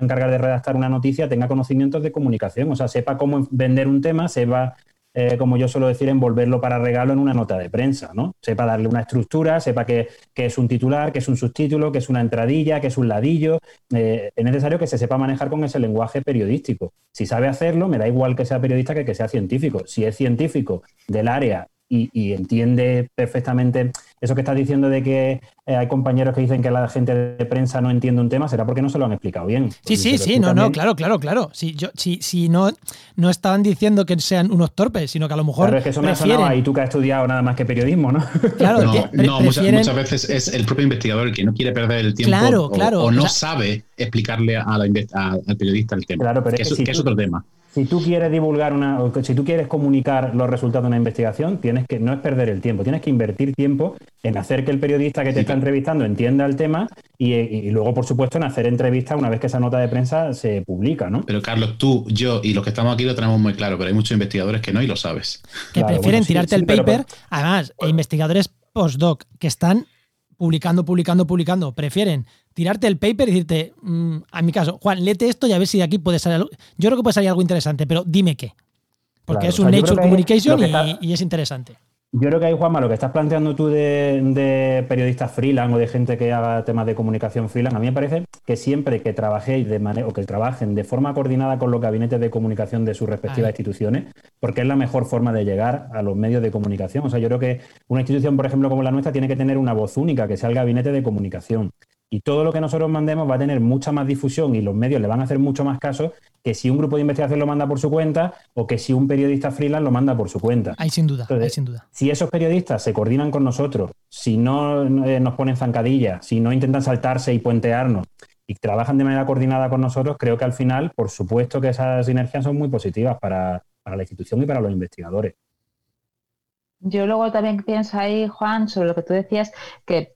encargar de redactar una noticia tenga conocimientos de comunicación, o sea, sepa cómo vender un tema, sepa, eh, como yo suelo decir, envolverlo para regalo en una nota de prensa, ¿no? Sepa darle una estructura, sepa que, es un titular, que es un subtítulo, que es una entradilla, que es un ladillo. Eh, es necesario que se sepa manejar con ese lenguaje periodístico. Si sabe hacerlo, me da igual que sea periodista que que sea científico. Si es científico del área y, entiende perfectamente eso que estás diciendo de que eh, hay compañeros que dicen que la gente de prensa no entiende un tema, será porque no se lo han explicado bien. Sí, sí, sí, no, no, claro, claro, claro. Si, yo, si, si no, no estaban diciendo que sean unos torpes, sino que a lo mejor. Claro, es que eso me ha sonado y tú que has estudiado nada más que periodismo, ¿no? *laughs* Claro, no, muchas, veces es el propio investigador el que no quiere perder el tiempo claro, claro, o, no sabe explicarle a la, al periodista el tema. Claro, pero es, que, es otro tema si tú quieres divulgar una, si tú quieres comunicar los resultados de una investigación, tienes que, no es perder el tiempo, tienes que invertir tiempo en hacer que el periodista que te está entrevistando entienda el tema y, luego, por supuesto, en hacer entrevistas una vez que esa nota de prensa se publica, ¿no? Pero Carlos, tú, yo y los que estamos aquí lo tenemos muy claro, pero hay muchos investigadores que no y lo sabes. Que prefieren tirarte el paper, además, investigadores postdoc que están publicando, publicando, publicando, prefieren tirarte el paper y decirte, mm, a mi caso, Juan, léete esto y a ver si de aquí puede salir algo. Yo creo que puede salir algo interesante, pero dime qué. Porque es un Nature Communication y, es interesante. Yo creo que ahí, Juanma, lo que estás planteando tú de, periodistas freelance o de gente que haga temas de comunicación freelance, a mí me parece que siempre que trabajéis de manera o que trabajen de forma coordinada con los gabinetes de comunicación de sus respectivas instituciones, porque es la mejor forma de llegar a los medios de comunicación. O sea, yo creo que una institución, por ejemplo, como la nuestra, tiene que tener una voz única, que sea el gabinete de comunicación. Y todo lo que nosotros mandemos va a tener mucha más difusión y los medios le van a hacer mucho más caso que si un grupo de investigación lo manda por su cuenta o que si un periodista freelance lo manda por su cuenta. Hay sin duda, hay sin duda. Si esos periodistas se coordinan con nosotros, si no eh, nos ponen zancadillas, si no intentan saltarse y puentearnos y trabajan de manera coordinada con nosotros, creo que al final, por supuesto que esas sinergias son muy positivas para, para la institución y para los investigadores. Yo luego también pienso ahí, Juan, sobre lo que tú decías, que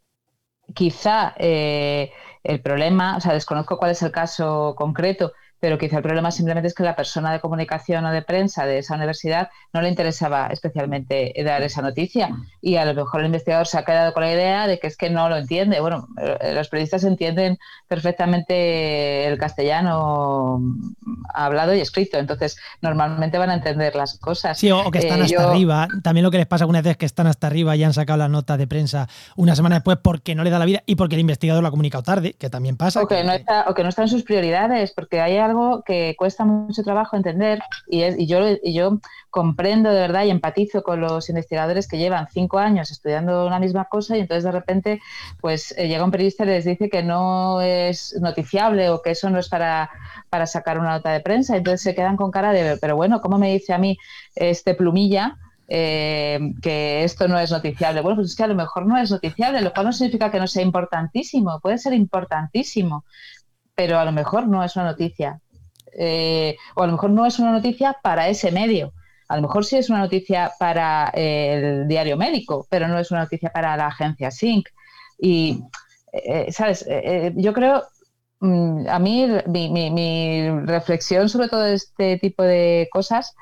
quizá eh, el problema, o sea, desconozco cuál es el caso concreto, pero quizá el problema simplemente es que la persona de comunicación o de prensa de esa universidad no le interesaba especialmente dar esa noticia y a lo mejor el investigador se ha quedado con la idea de que es que no lo entiende. Bueno, eh, los periodistas entienden perfectamente el castellano hablado y escrito, entonces normalmente van a entender las cosas. Sí, o que están eh, hasta arriba. También lo que les pasa algunas veces es que están hasta arriba y han sacado la nota de prensa una semana después porque no le da la vida y porque el investigador lo ha comunicado tarde, que también pasa. O que, no, está, o que no está en sus prioridades, porque hay algo que cuesta mucho trabajo entender y, y, yo, y yo comprendo de verdad y empatizo con los investigadores que llevan cinco años estudiando una misma cosa y entonces de repente pues eh, llega un periodista y les dice que no es noticiable o que eso no es para, para sacar una nota de prensa. Entonces se quedan con cara de, pero bueno, ¿cómo me dice a mí este plumilla? Eh, que esto no es noticiable. Bueno, pues es que a lo mejor no es noticiable, lo cual no significa que no sea importantísimo, puede ser importantísimo, pero a lo mejor no es una noticia. Eh, o a lo mejor no es una noticia para ese medio. A lo mejor sí es una noticia para el diario médico, pero no es una noticia para la agencia SYNC. Y, eh, ¿sabes? yo creo, mm, a mí mi, mi, reflexión sobre todo este tipo de cosas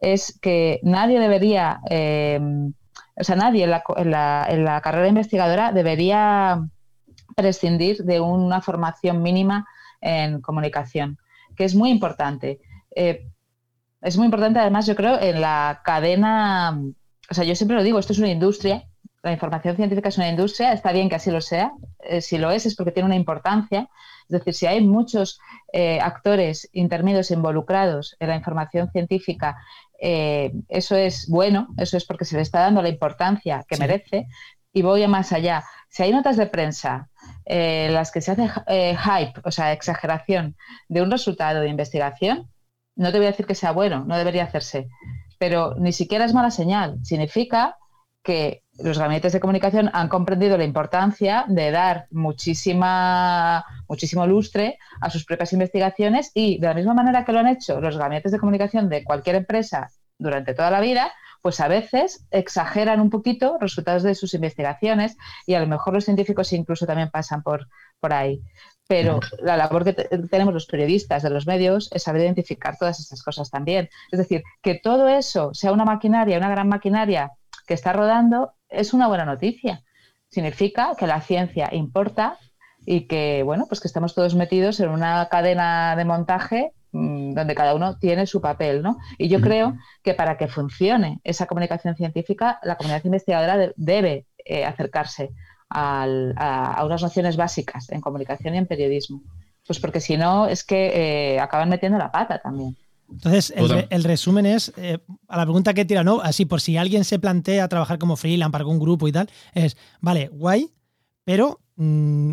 es que nadie debería, eh, o sea, nadie en la, carrera investigadora debería prescindir de una formación mínima en comunicación, que es muy importante. Eh, es muy importante además, yo creo, en la cadena, o sea, yo siempre lo digo, esto es una industria, la información científica es una industria, está bien que así lo sea, eh, si lo es es porque tiene una importancia, es decir, si hay muchos actores intermedios involucrados en la información científica eh, eso es bueno, eso es porque se le está dando la importancia que merece. Y voy a más allá. Si hay notas de prensa en eh, las que se hace eh, hype, o sea, exageración de un resultado de investigación, no te voy a decir que sea bueno, no debería hacerse, pero ni siquiera es mala señal. Significa que los gabinetes de comunicación han comprendido la importancia de dar muchísima, muchísimo lustre a sus propias investigaciones y de la misma manera que lo han hecho los gabinetes de comunicación de cualquier empresa durante toda la vida, pues a veces exageran un poquito resultados de sus investigaciones y a lo mejor los científicos incluso también pasan por, por ahí. Pero la labor que tenemos los periodistas de los medios es saber identificar todas estas cosas también. Es decir, que todo eso sea una maquinaria, una gran maquinaria que está rodando es una buena noticia. Significa que la ciencia importa y que, bueno, pues que estamos todos metidos en una cadena de montaje donde cada uno tiene su papel, ¿no? Y yo creo que para que funcione esa comunicación científica, la comunidad investigadora debe eh, acercarse a, unas nociones básicas en comunicación y en periodismo. Pues porque si no, es que eh, acaban metiendo la pata también. Entonces, el, resumen es, eh, a la pregunta que tira, ¿no? Así por si alguien se plantea trabajar como freelance para algún grupo y tal, es, vale, guay, pero mm,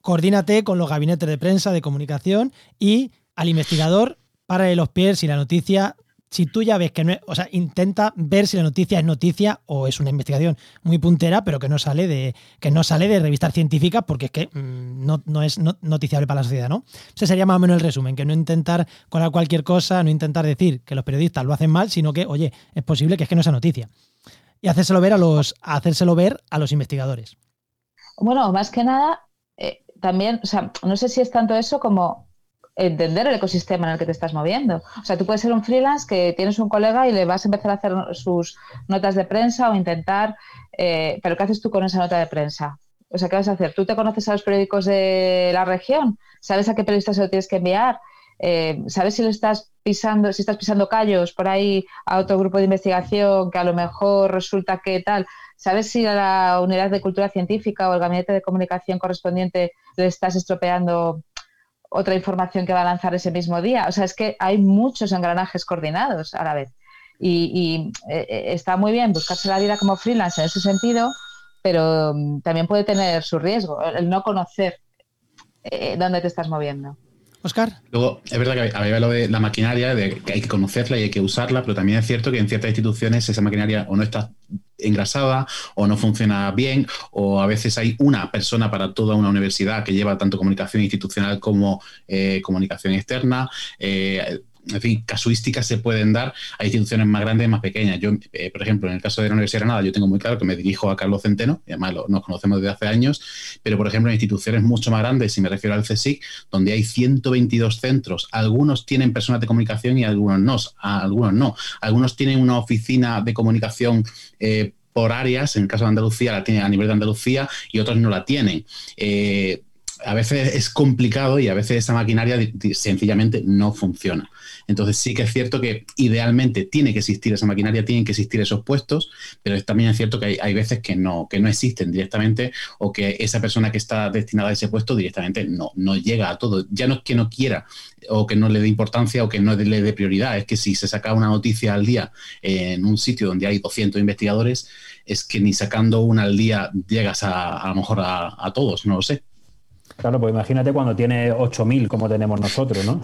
coordínate con los gabinetes de prensa, de comunicación y al investigador para los pies si la noticia si tú ya ves que no es, o sea, intenta ver si la noticia es noticia o es una investigación muy puntera, pero que no sale de, que no sale de revistas científicas porque es que mm, no, es noticiable para la sociedad, ¿no? Ese sería más o menos el resumen, que no intentar colar cualquier cosa, no intentar decir que los periodistas lo hacen mal, sino que, oye, es posible que es que no sea noticia. Y hacérselo ver a los, hacérselo ver a los investigadores. Bueno, más que nada, eh, también, o sea, no sé si es tanto eso como entender el ecosistema en el que te estás moviendo. O sea, tú puedes ser un freelance que tienes un colega y le vas a empezar a hacer sus notas de prensa o intentar, eh, pero ¿qué haces tú con esa nota de prensa? O sea, ¿qué vas a hacer? ¿Tú te conoces a los periódicos de la región? ¿Sabes a qué periodista se lo tienes que enviar? Eh, ¿Sabes si le estás pisando, si estás pisando callos por ahí a otro grupo de investigación que a lo mejor resulta que tal? ¿Sabes si a la unidad de cultura científica o el gabinete de comunicación correspondiente le estás estropeando otra información que va a lanzar ese mismo día. O sea, es que hay muchos engranajes coordinados a la vez. Y, eh, eh, está muy bien buscarse la vida como freelance en ese sentido, pero mm, también puede tener su riesgo, el no conocer eh, dónde te estás moviendo. Oscar. Luego, es verdad que había lo de la maquinaria, de que hay que conocerla y hay que usarla, pero también es cierto que en ciertas instituciones esa maquinaria o no está engrasada o no funciona bien o a veces hay una persona para toda una universidad que lleva tanto comunicación institucional como eh, comunicación externa. Eh, en fin, casuísticas se pueden dar a instituciones más grandes y más pequeñas. Yo, eh, por ejemplo, en el caso de la Universidad de Granada, yo tengo muy claro que me dirijo a Carlos Centeno, y además nos conocemos desde hace años, pero por ejemplo en instituciones mucho más grandes, si me refiero al CSIC, donde hay 122 centros, algunos tienen personas de comunicación y algunos no, algunos no. Algunos tienen una oficina de comunicación eh, por áreas, en el caso de Andalucía la tiene a nivel de Andalucía y otros no la tienen. Eh, a veces es complicado y a veces esa maquinaria sencillamente no funciona. Entonces sí que es cierto que idealmente tiene que existir esa maquinaria, tienen que existir esos puestos, pero también es cierto que hay, veces que no, que no existen directamente o que esa persona que está destinada a ese puesto directamente no, no llega a todo. Ya no es que no quiera o que no le dé importancia o que no le dé prioridad, es que si se saca una noticia al día en un sitio donde hay 200 investigadores, es que ni sacando una al día llegas a, a lo mejor a todos, no lo sé. Claro, pues imagínate cuando tiene 8.000 como tenemos nosotros, ¿no?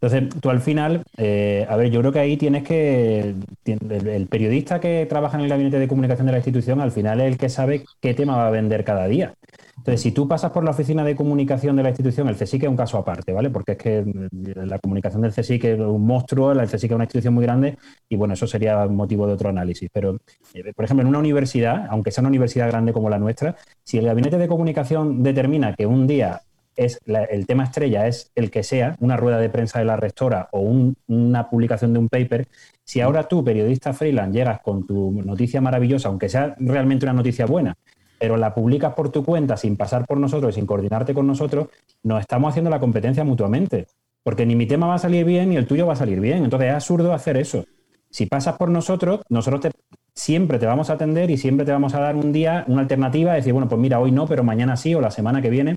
Entonces, tú al final, eh, a ver, yo creo que ahí tienes que, el, periodista que trabaja en el gabinete de comunicación de la institución, al final es el que sabe qué tema va a vender cada día. Entonces, si tú pasas por la oficina de comunicación de la institución, el CSIC es un caso aparte, ¿vale? Porque es que la comunicación del CSIC es un monstruo, el CSIC es una institución muy grande y bueno, eso sería motivo de otro análisis. Pero, eh, por ejemplo, en una universidad, aunque sea una universidad grande como la nuestra, si el gabinete de comunicación determina que un día es el tema estrella es el que sea, una rueda de prensa de la rectora o una publicación de un paper, si ahora tú, periodista freelance, llegas con tu noticia maravillosa, aunque sea realmente una noticia buena, pero la publicas por tu cuenta sin pasar por nosotros, sin coordinarte con nosotros, nos estamos haciendo la competencia mutuamente. Porque ni mi tema va a salir bien ni el tuyo va a salir bien. Entonces es absurdo hacer eso. Si pasas por nosotros, nosotros siempre te vamos a atender y siempre te vamos a dar un día una alternativa, decir, bueno, pues mira, hoy no, pero mañana sí o la semana que viene.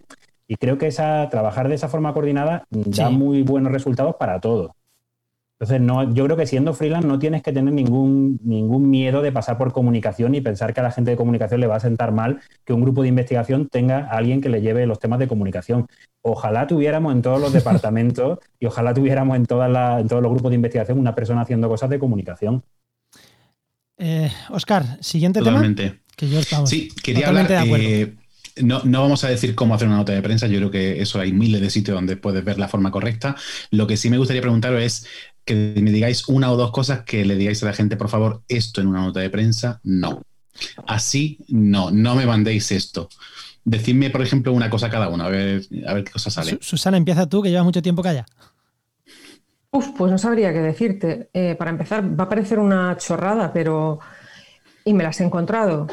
Y creo que esa, trabajar de esa forma coordinada da muy buenos resultados para todos. Entonces, no, yo creo que siendo freelance no tienes que tener ningún, ningún miedo de pasar por comunicación y pensar que a la gente de comunicación le va a sentar mal que un grupo de investigación tenga a alguien que le lleve los temas de comunicación. Ojalá tuviéramos en todos los *laughs* departamentos y ojalá tuviéramos en, todas en todos los grupos de investigación una persona haciendo cosas de comunicación. Oscar, eh, siguiente tema. Que yo estamos sí, quería hablar, de acuerdo. No, vamos a decir cómo hacer una nota de prensa, yo creo que eso hay miles de sitios donde puedes ver la forma correcta. Lo que sí me gustaría preguntaros es que me digáis una o dos cosas que le digáis a la gente, por favor, esto en una nota de prensa, no. Así, no, no me mandéis esto. Decidme, por ejemplo, una cosa cada uno, a ver, a ver qué cosa sale. Susana, empieza tú, que llevas mucho tiempo calla. Uf, pues no sabría qué decirte. Eh, para empezar, va a parecer una chorrada, pero... Y me las he encontrado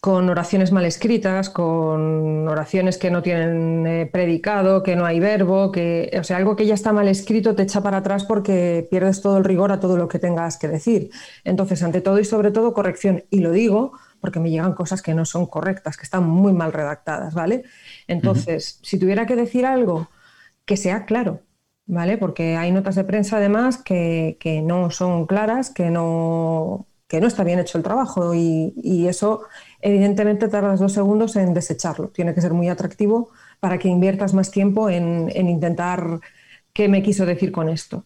con oraciones mal escritas, con oraciones que no tienen eh, predicado, que no hay verbo, que, o sea, algo que ya está mal escrito te echa para atrás porque pierdes todo el rigor a todo lo que tengas que decir. Entonces, ante todo y sobre todo, corrección. Y lo digo porque me llegan cosas que no son correctas, que están muy mal redactadas, ¿vale? Entonces, si tuviera que decir algo, que sea claro, ¿vale? Porque hay notas de prensa además que, que no son claras, que no, que no está bien hecho el trabajo y, y eso evidentemente tardas dos segundos en desecharlo. Tiene que ser muy atractivo para que inviertas más tiempo en, intentar qué me quiso decir con esto.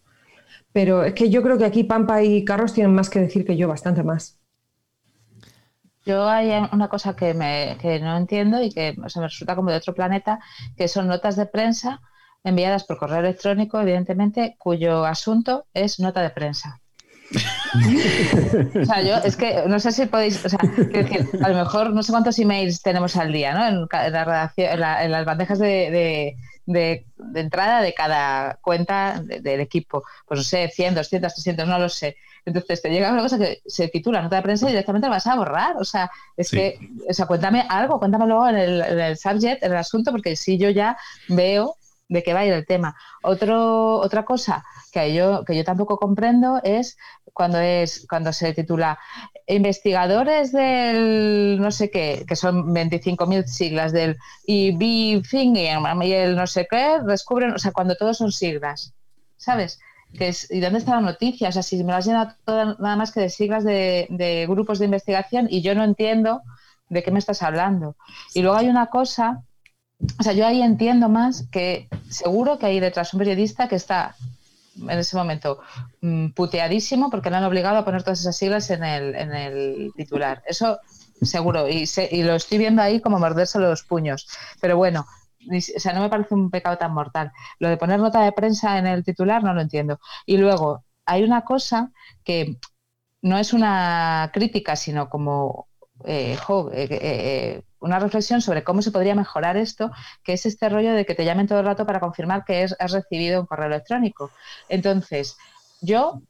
Pero es que yo creo que aquí Pampa y Carlos tienen más que decir que yo, bastante más. Yo hay una cosa que, me, no entiendo y que me resulta como de otro planeta, que son notas de prensa enviadas por correo electrónico, evidentemente, cuyo asunto es nota de prensa. O sea, yo es que no sé si podéis, o sea, decir, a lo mejor no sé cuántos emails tenemos al día, ¿no? En, la redacción, en, las bandejas de, entrada de cada cuenta del equipo. Pues no sé, 100, 200, 300, no lo sé. Entonces te llega una cosa que se titula nota de prensa y directamente la vas a borrar. O sea, es que, o sea, cuéntame algo, cuéntame luego en el, en el subject, en el asunto, porque si yo ya veo de qué va a ir el tema. Otro, otra cosa que yo, que yo tampoco comprendo es cuando es cuando se titula investigadores del no sé qué, que son 25.000 siglas del y y el no sé qué, descubren, o sea, cuando todos son siglas, ¿sabes? Que es, ¿Y dónde está la noticia? O sea, si me lo has llenado nada más que de siglas de, de grupos de investigación y yo no entiendo de qué me estás hablando. Y luego hay una cosa o sea, yo ahí entiendo más que seguro que hay detrás un periodista que está en ese momento mm, puteadísimo porque le han obligado a poner todas esas siglas en el, en el titular. Eso seguro, y, lo estoy viendo ahí como morderse los puños. Pero bueno, o sea, no me parece un pecado tan mortal. Lo de poner nota de prensa en el titular no lo entiendo. Y luego, hay una cosa que no es una crítica, sino como eh, eh, eh, una reflexión sobre cómo se podría mejorar esto, que es este rollo de que te llamen todo el rato para confirmar que has recibido un correo electrónico. Entonces, yo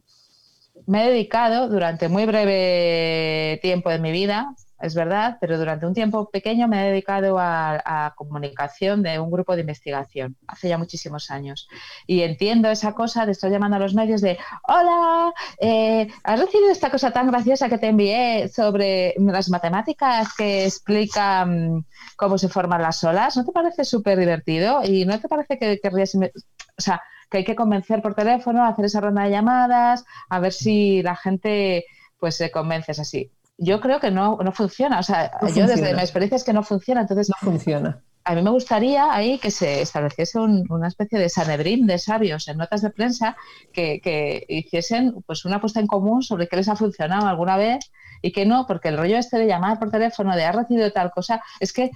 me he dedicado durante muy breve tiempo de mi vida, es verdad, pero durante un tiempo pequeño me he dedicado a, comunicación de un grupo de investigación, hace ya muchísimos años. Y entiendo esa cosa de estar llamando a los medios de, hola, eh, ¿has recibido esta cosa tan graciosa que te envié sobre las matemáticas que explican cómo se forman las olas? ¿No te parece súper divertido? ¿Y no te parece que querrías... O sea, que hay que convencer por teléfono, hacer esa ronda de llamadas, a ver si la gente pues se convence así yo creo que no, no funciona. O sea, yo desde mi experiencia es que no funciona. Entonces, no funciona. A mí me gustaría ahí que se estableciese una especie de sanedrín de sabios en notas de prensa que, que, hiciesen pues una puesta en común sobre qué les ha funcionado alguna vez y qué no, porque el rollo este de llamar por teléfono, de ha recibido tal cosa, es que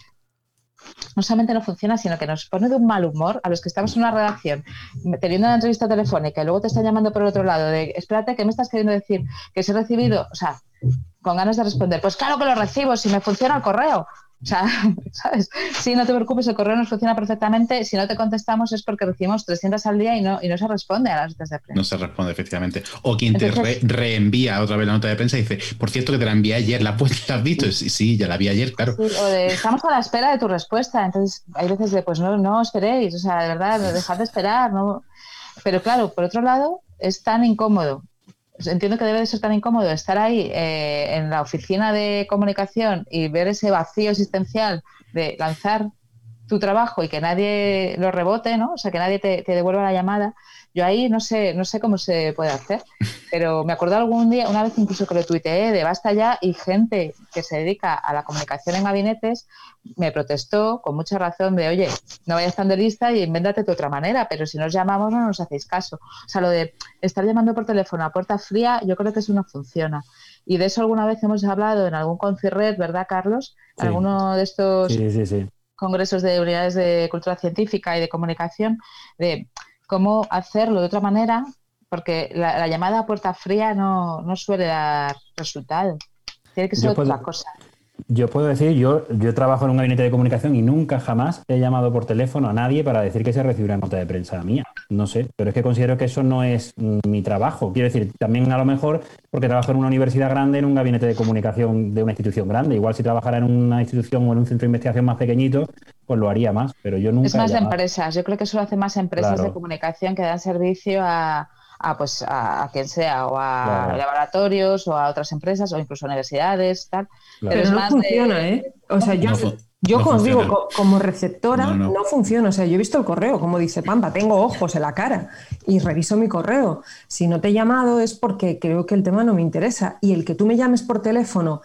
no solamente no funciona, sino que nos pone de un mal humor a los que estamos en una redacción, teniendo una entrevista telefónica y luego te están llamando por el otro lado de, espérate, ¿qué me estás queriendo decir? Que se ha recibido, o sea, con ganas de responder, pues claro que lo recibo, si me funciona el correo. O sea, *laughs* ¿sabes? Sí, no te preocupes, el correo nos funciona perfectamente. Si no te contestamos es porque recibimos 300 al día y no, y no se responde a las notas de prensa. No se responde, efectivamente. O quien te reenvía otra vez la nota de prensa y dice, por cierto que te la envié ayer, ¿la, has visto? Sí, sí, ya la vi ayer, claro. o de, estamos a la espera de tu respuesta. Entonces, hay veces de, pues no, no esperéis, o sea, de verdad, dejad de esperar. ¿no? Pero claro, por otro lado, es tan incómodo entiendo que debe de ser tan incómodo estar ahí eh, en la oficina de comunicación y ver ese vacío existencial de lanzar tu trabajo y que nadie lo rebote, ¿no? O sea, que nadie te, te devuelva la llamada. Yo ahí no sé, no sé cómo se puede hacer, pero me acuerdo algún día, una vez incluso que lo tuiteé de basta ya y gente que se dedica a la comunicación en gabinetes me protestó con mucha razón de, oye, no vayas tan de lista y invéntate de otra manera, pero si nos llamamos no nos hacéis caso. O sea, lo de estar llamando por teléfono a puerta fría, yo creo que eso no funciona. Y de eso alguna vez hemos hablado en algún concierred, ¿verdad, Carlos? Alguno de estos congresos de unidades de cultura científica y de comunicación, de cómo hacerlo de otra manera, porque la, llamada a puerta fría no, suele dar resultado. Tiene que ser otra cosa. Yo puedo decir, yo, yo trabajo en un gabinete de comunicación y nunca jamás he llamado por teléfono a nadie para decir que se recibe una nota de prensa mía. No sé, pero es que considero que eso no es mi trabajo. Quiero decir, también a lo mejor porque trabajo en una universidad grande, en un gabinete de comunicación de una institución grande. Igual si trabajara en una institución o en un centro de investigación más pequeñito, pues lo haría más, pero yo nunca... Es más de empresas, yo creo que eso lo hacen más empresas de comunicación que dan servicio a, a, pues, a, quien sea, o a laboratorios, o a otras empresas, o incluso universidades, tal. Pero, no funciona, ¿eh? O sea, yo, yo como digo, como receptora no, funciona. O sea, yo he visto el correo, como dice Pampa, tengo ojos en la cara y reviso mi correo. Si no te he llamado es porque creo que el tema no me interesa. Y el que tú me llames por teléfono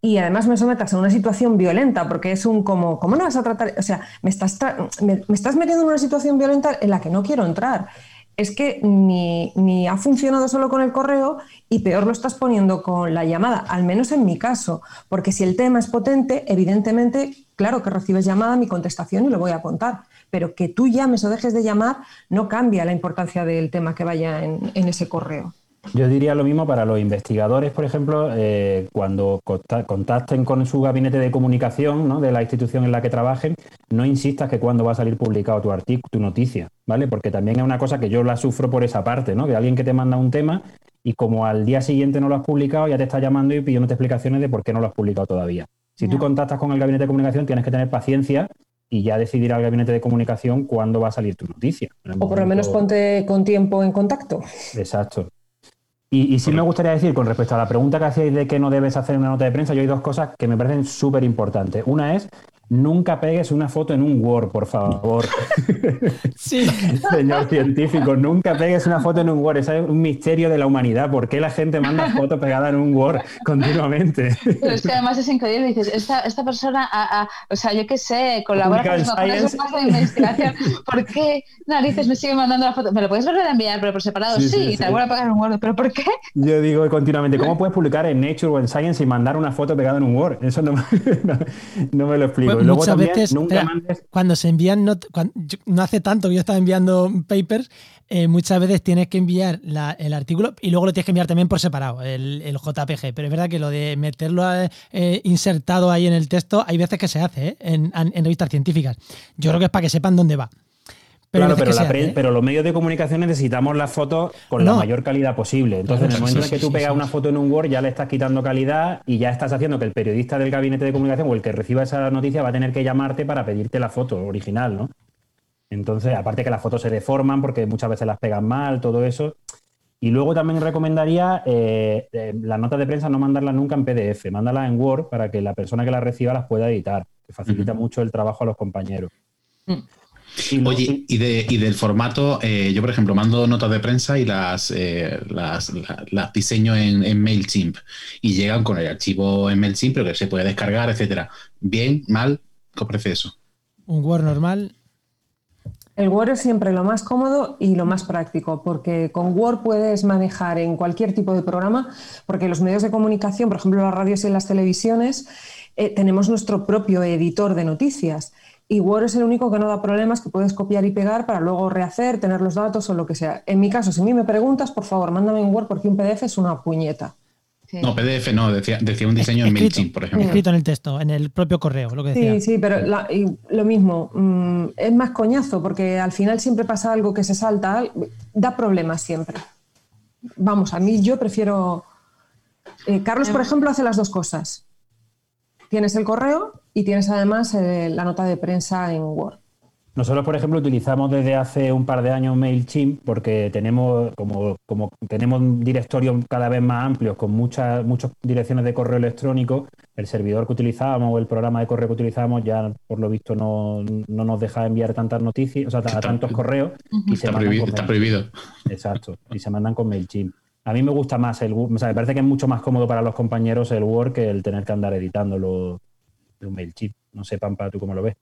y además me sometas a una situación violenta, porque es un como, ¿cómo no vas a tratar? O sea, me estás, me, estás metiendo en una situación violenta en la que no quiero entrar. Es que ni, ni, ha funcionado solo con el correo y peor lo estás poniendo con la llamada, al menos en mi caso, porque si el tema es potente, evidentemente, claro que recibes llamada, mi contestación y lo voy a contar, pero que tú llames o dejes de llamar no cambia la importancia del tema que vaya en ese correo. Yo diría lo mismo para los investigadores, por ejemplo, eh, cuando contacten con su gabinete de comunicación ¿no? de la institución en la que trabajen, no insistas que cuando va a salir publicado tu artículo, tu noticia, ¿vale? Porque también es una cosa que yo la sufro por esa parte, ¿no? De alguien que te manda un tema y como al día siguiente no lo has publicado, ya te está llamando y pidiéndote explicaciones de por qué no lo has publicado todavía. Si tú contactas con el gabinete de comunicación, tienes que tener paciencia y ya decidir al gabinete de comunicación cuándo va a salir tu noticia. O por lo menos ponte con tiempo en contacto. Exacto. Y, y, sí me gustaría decir, con respecto a la pregunta que hacéis de que no debes hacer una nota de prensa, yo hay dos cosas que me parecen súper importantes. Una es Nunca pegues una foto en un Word, por favor. Sí. *laughs* Señor científico, nunca pegues una foto en un Word. Es un misterio de la humanidad. ¿Por qué la gente manda fotos pegadas en un Word continuamente? Pero es que además es increíble. Dices, esta, esta persona, o sea, yo qué sé, colabora con los mejores de investigación. ¿Por qué narices me sigue mandando la foto? ¿Me lo puedes volver a enviar, pero por separado? Sí, y te vuelvo a pegar en un Word. ¿Pero por qué? Yo digo continuamente, ¿cómo puedes publicar en Nature o en Science y mandar una foto pegada en un Word? Eso no, *laughs* no, me lo explico. Muchas veces, cuando se envían, no, no hace tanto que yo estaba enviando papers, eh, muchas veces tienes que enviar el artículo y luego lo tienes que enviar también por separado, el, JPG. Pero es verdad que lo de meterlo eh, insertado ahí en el texto, hay veces que se hace ¿eh? en, en revistas científicas. Yo creo que es para que sepan dónde va. Pero claro, pero, los medios de comunicación necesitamos las fotos con la mayor calidad posible. Entonces, en el momento en que tú pegas una foto en un Word, ya le estás quitando calidad y ya estás haciendo que el periodista del gabinete de comunicación o el que reciba esa noticia va a tener que llamarte para pedirte la foto original, ¿no? Entonces, aparte que las fotos se deforman porque muchas veces las pegan mal, todo eso. Y luego también recomendaría eh, eh, las notas de prensa no mandarlas nunca en PDF, mándalas en Word para que la persona que las reciba las pueda editar, que facilita mucho el trabajo a los compañeros. Mm. Oye, y, de, y, del formato, eh, yo por ejemplo mando notas de prensa y las, eh, las, diseño en, MailChimp y llegan con el archivo en MailChimp, pero que se puede descargar, etcétera. Bien, mal, ¿cómo parece eso? Un Word normal. El Word es siempre lo más cómodo y lo más práctico, porque con Word puedes manejar en cualquier tipo de programa, porque los medios de comunicación, por ejemplo las radios y las televisiones, eh, tenemos nuestro propio editor de noticias y Word es el único que no da problemas, que puedes copiar y pegar para luego rehacer, tener los datos o lo que sea. En mi caso, si a mí me preguntas, por favor, mándame en Word porque un PDF es una puñeta. No, PDF no, decía, un diseño en MailChimp, por ejemplo. Escrito en el texto, en el propio correo, lo que decía. Sí, sí, pero lo mismo, mm, es más coñazo porque al final siempre pasa algo que se salta, da problemas siempre. Vamos, a mí yo prefiero... Eh, Carlos, por em. ejemplo, hace las dos cosas. Tienes el correo y tienes además eh, la nota de prensa en Word. Nosotros, por ejemplo, utilizamos desde hace un par de años MailChimp porque tenemos, como, como tenemos directorios cada vez más amplios con muchas, muchas direcciones de correo electrónico, el servidor que utilizábamos o el programa de correo que utilizábamos ya, por lo visto, no, nos deja enviar tantas noticias, o sea, tantos correos. y se está, prohibido, está prohibido. Exacto, y se mandan con MailChimp. A mí me gusta más el o sea, me parece que es mucho más cómodo para los compañeros el Word que el tener que andar editándolo de un MailChimp. No sé, Pampa, ¿tú cómo lo ves?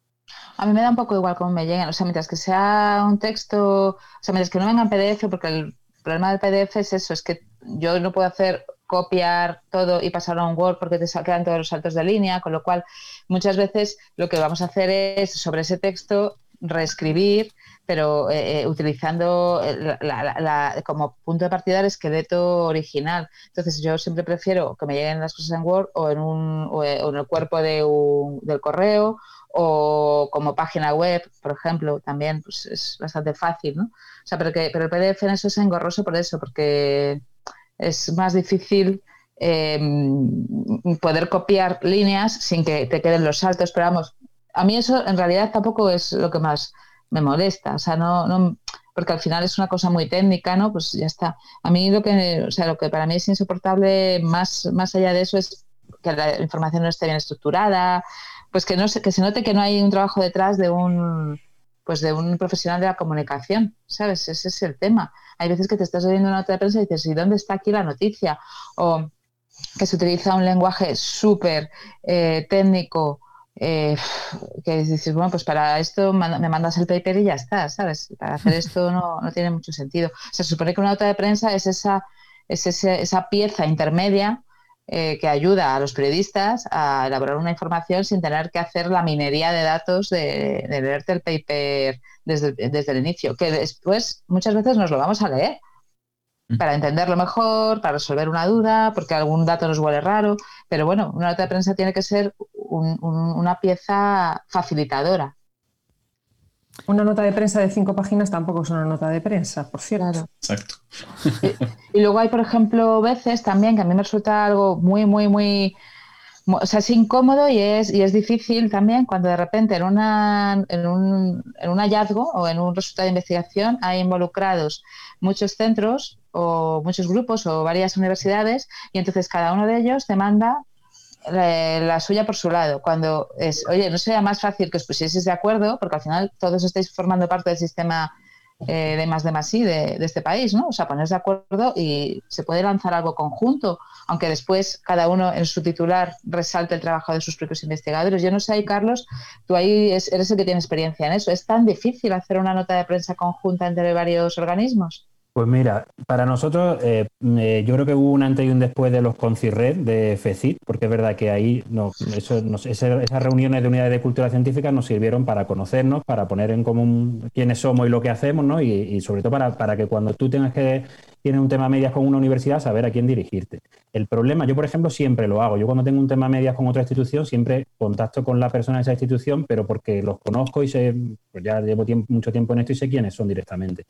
A mí me da un poco igual cómo me lleguen. O sea, mientras que sea un texto, o sea, mientras que no venga en PDF, porque el problema del PDF es eso, es que yo no puedo hacer copiar todo y pasarlo a un Word porque te quedan todos los saltos de línea, con lo cual muchas veces lo que vamos a hacer es sobre ese texto reescribir, pero eh, eh, utilizando como punto de partida el esqueleto original. Entonces yo siempre prefiero que me lleguen las cosas en Word o en, un, o en el cuerpo de un, del correo o como página web, por ejemplo, también pues es bastante fácil, ¿no? O sea, pero, que, pero el PDF en eso es engorroso por eso, porque es más difícil em, poder copiar líneas sin que te queden los saltos, pero vamos, a mí eso en realidad tampoco es lo que más me molesta, o sea, no, no porque al final es una cosa muy técnica, ¿no? Pues ya está. A mí lo que, o sea, lo que para mí es insoportable más, más allá de eso es que la información no esté bien estructurada, pues que no se, que se note que no hay un trabajo detrás de un pues de un profesional de la comunicación, ¿sabes? Ese es el tema. Hay veces que te estás oyendo una nota de prensa y dices, ¿y dónde está aquí la noticia? O que se utiliza un lenguaje súper eh, técnico, eh, que dices, bueno, pues para esto me mandas el paper y ya está, ¿sabes? Para hacer esto no, no tiene mucho sentido. se supone que una nota de prensa es esa, es esa pieza intermedia eh, que ayuda a los periodistas a elaborar una información sin tener que hacer la minería de datos de, leerte el paper desde, desde, el inicio, que después muchas veces nos lo vamos a leer para entenderlo mejor, para resolver una duda, porque algún dato nos huele raro, pero bueno, una nota de prensa tiene que ser una pieza facilitadora una nota de prensa de cinco páginas tampoco es una nota de prensa, por cierto. Exacto. Y, luego hay, por ejemplo, veces también que a mí me resulta algo muy, muy, muy. O sea, es incómodo y es, y es difícil también cuando de repente en, una, en, un, en un hallazgo o en un resultado de investigación hay involucrados muchos centros o muchos grupos o varias universidades y entonces cada uno de ellos te manda la suya por su lado. Cuando es, oye, ¿no sería más fácil que os pusieseis de acuerdo? Porque al final todos estáis formando parte del sistema eh, de más de más sí de, este país, ¿no? O sea, poneros de acuerdo y se puede lanzar algo conjunto, aunque después cada uno en su titular resalte el trabajo de sus propios investigadores. Yo no sé, ahí, Carlos, tú ahí eres el que tiene experiencia en eso. ¿Es tan difícil hacer una nota de prensa conjunta entre varios organismos? Pues mira, para nosotros eh, eh, yo creo que hubo un antes y un después de los concirred de FECIT, porque es verdad que ahí no, eso, esas reuniones de unidades de cultura científica nos sirvieron para conocernos, para poner en común quiénes somos y lo que hacemos, ¿no? Y, sobre todo para, para, que cuando tú tengas que tienes un tema medias con una universidad, saber a quién dirigirte. El problema, yo por ejemplo siempre lo hago. Yo cuando tengo un tema medias con otra institución, siempre contacto con la persona de esa institución, pero porque los conozco y sé, pues ya llevo mucho tiempo en esto y sé quiénes son directamente.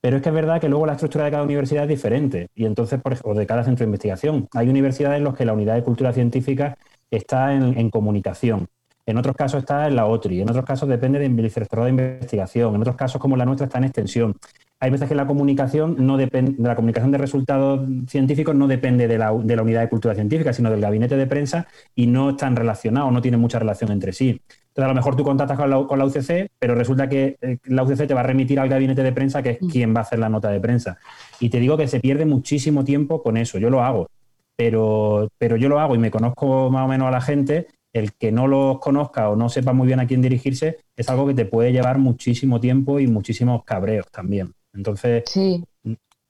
Pero es que es verdad que luego la estructura de cada universidad es diferente y entonces, por o de cada centro de investigación. Hay universidades en las que la unidad de cultura científica está en, comunicación. En otros casos está en la OTRI, en otros casos depende del directorado de investigación, en otros casos como la nuestra está en extensión. Hay veces que la comunicación no depende, de la comunicación de resultados científicos no depende de la, de la, unidad de cultura científica, sino del gabinete de prensa y no están relacionados, no tienen mucha relación entre sí. Entonces, a lo mejor tú contactas con la, UCC, pero resulta que eh, la UCC te va a remitir al gabinete de prensa, que es mm. quien va a hacer la nota de prensa. Y te digo que se pierde muchísimo tiempo con eso. Yo lo hago, pero, pero yo lo hago y me conozco más o menos a la gente. El que no los conozca o no sepa muy bien a quién dirigirse es algo que te puede llevar muchísimo tiempo y muchísimos cabreos también. Entonces, sí.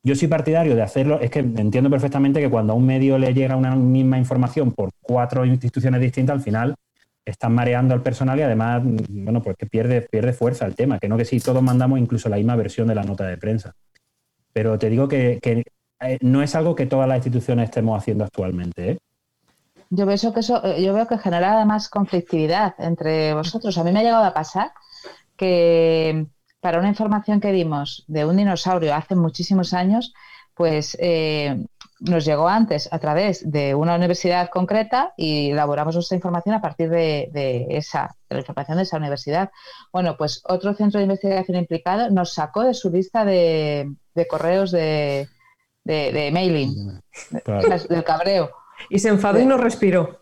yo soy partidario de hacerlo. Es que entiendo perfectamente que cuando a un medio le llega una misma información por cuatro instituciones distintas, al final están mareando al personal y además, bueno, pues que pierde, pierde fuerza el tema, que no que si todos mandamos incluso la misma versión de la nota de prensa. Pero te digo que, eh, no es algo que todas las instituciones estemos haciendo actualmente. ¿eh? Yo veo que eso, eh, yo veo que genera además conflictividad entre vosotros. A mí me ha llegado a pasar que para una información que dimos de un dinosaurio hace muchísimos años, pues nos llegó antes a través de una universidad concreta y elaboramos nuestra información a partir de, esa, de la información de esa universidad. Bueno, pues otro centro de investigación implicado nos sacó de su lista de, correos de, mailing, del cabreo. Y se enfadó y no respiró.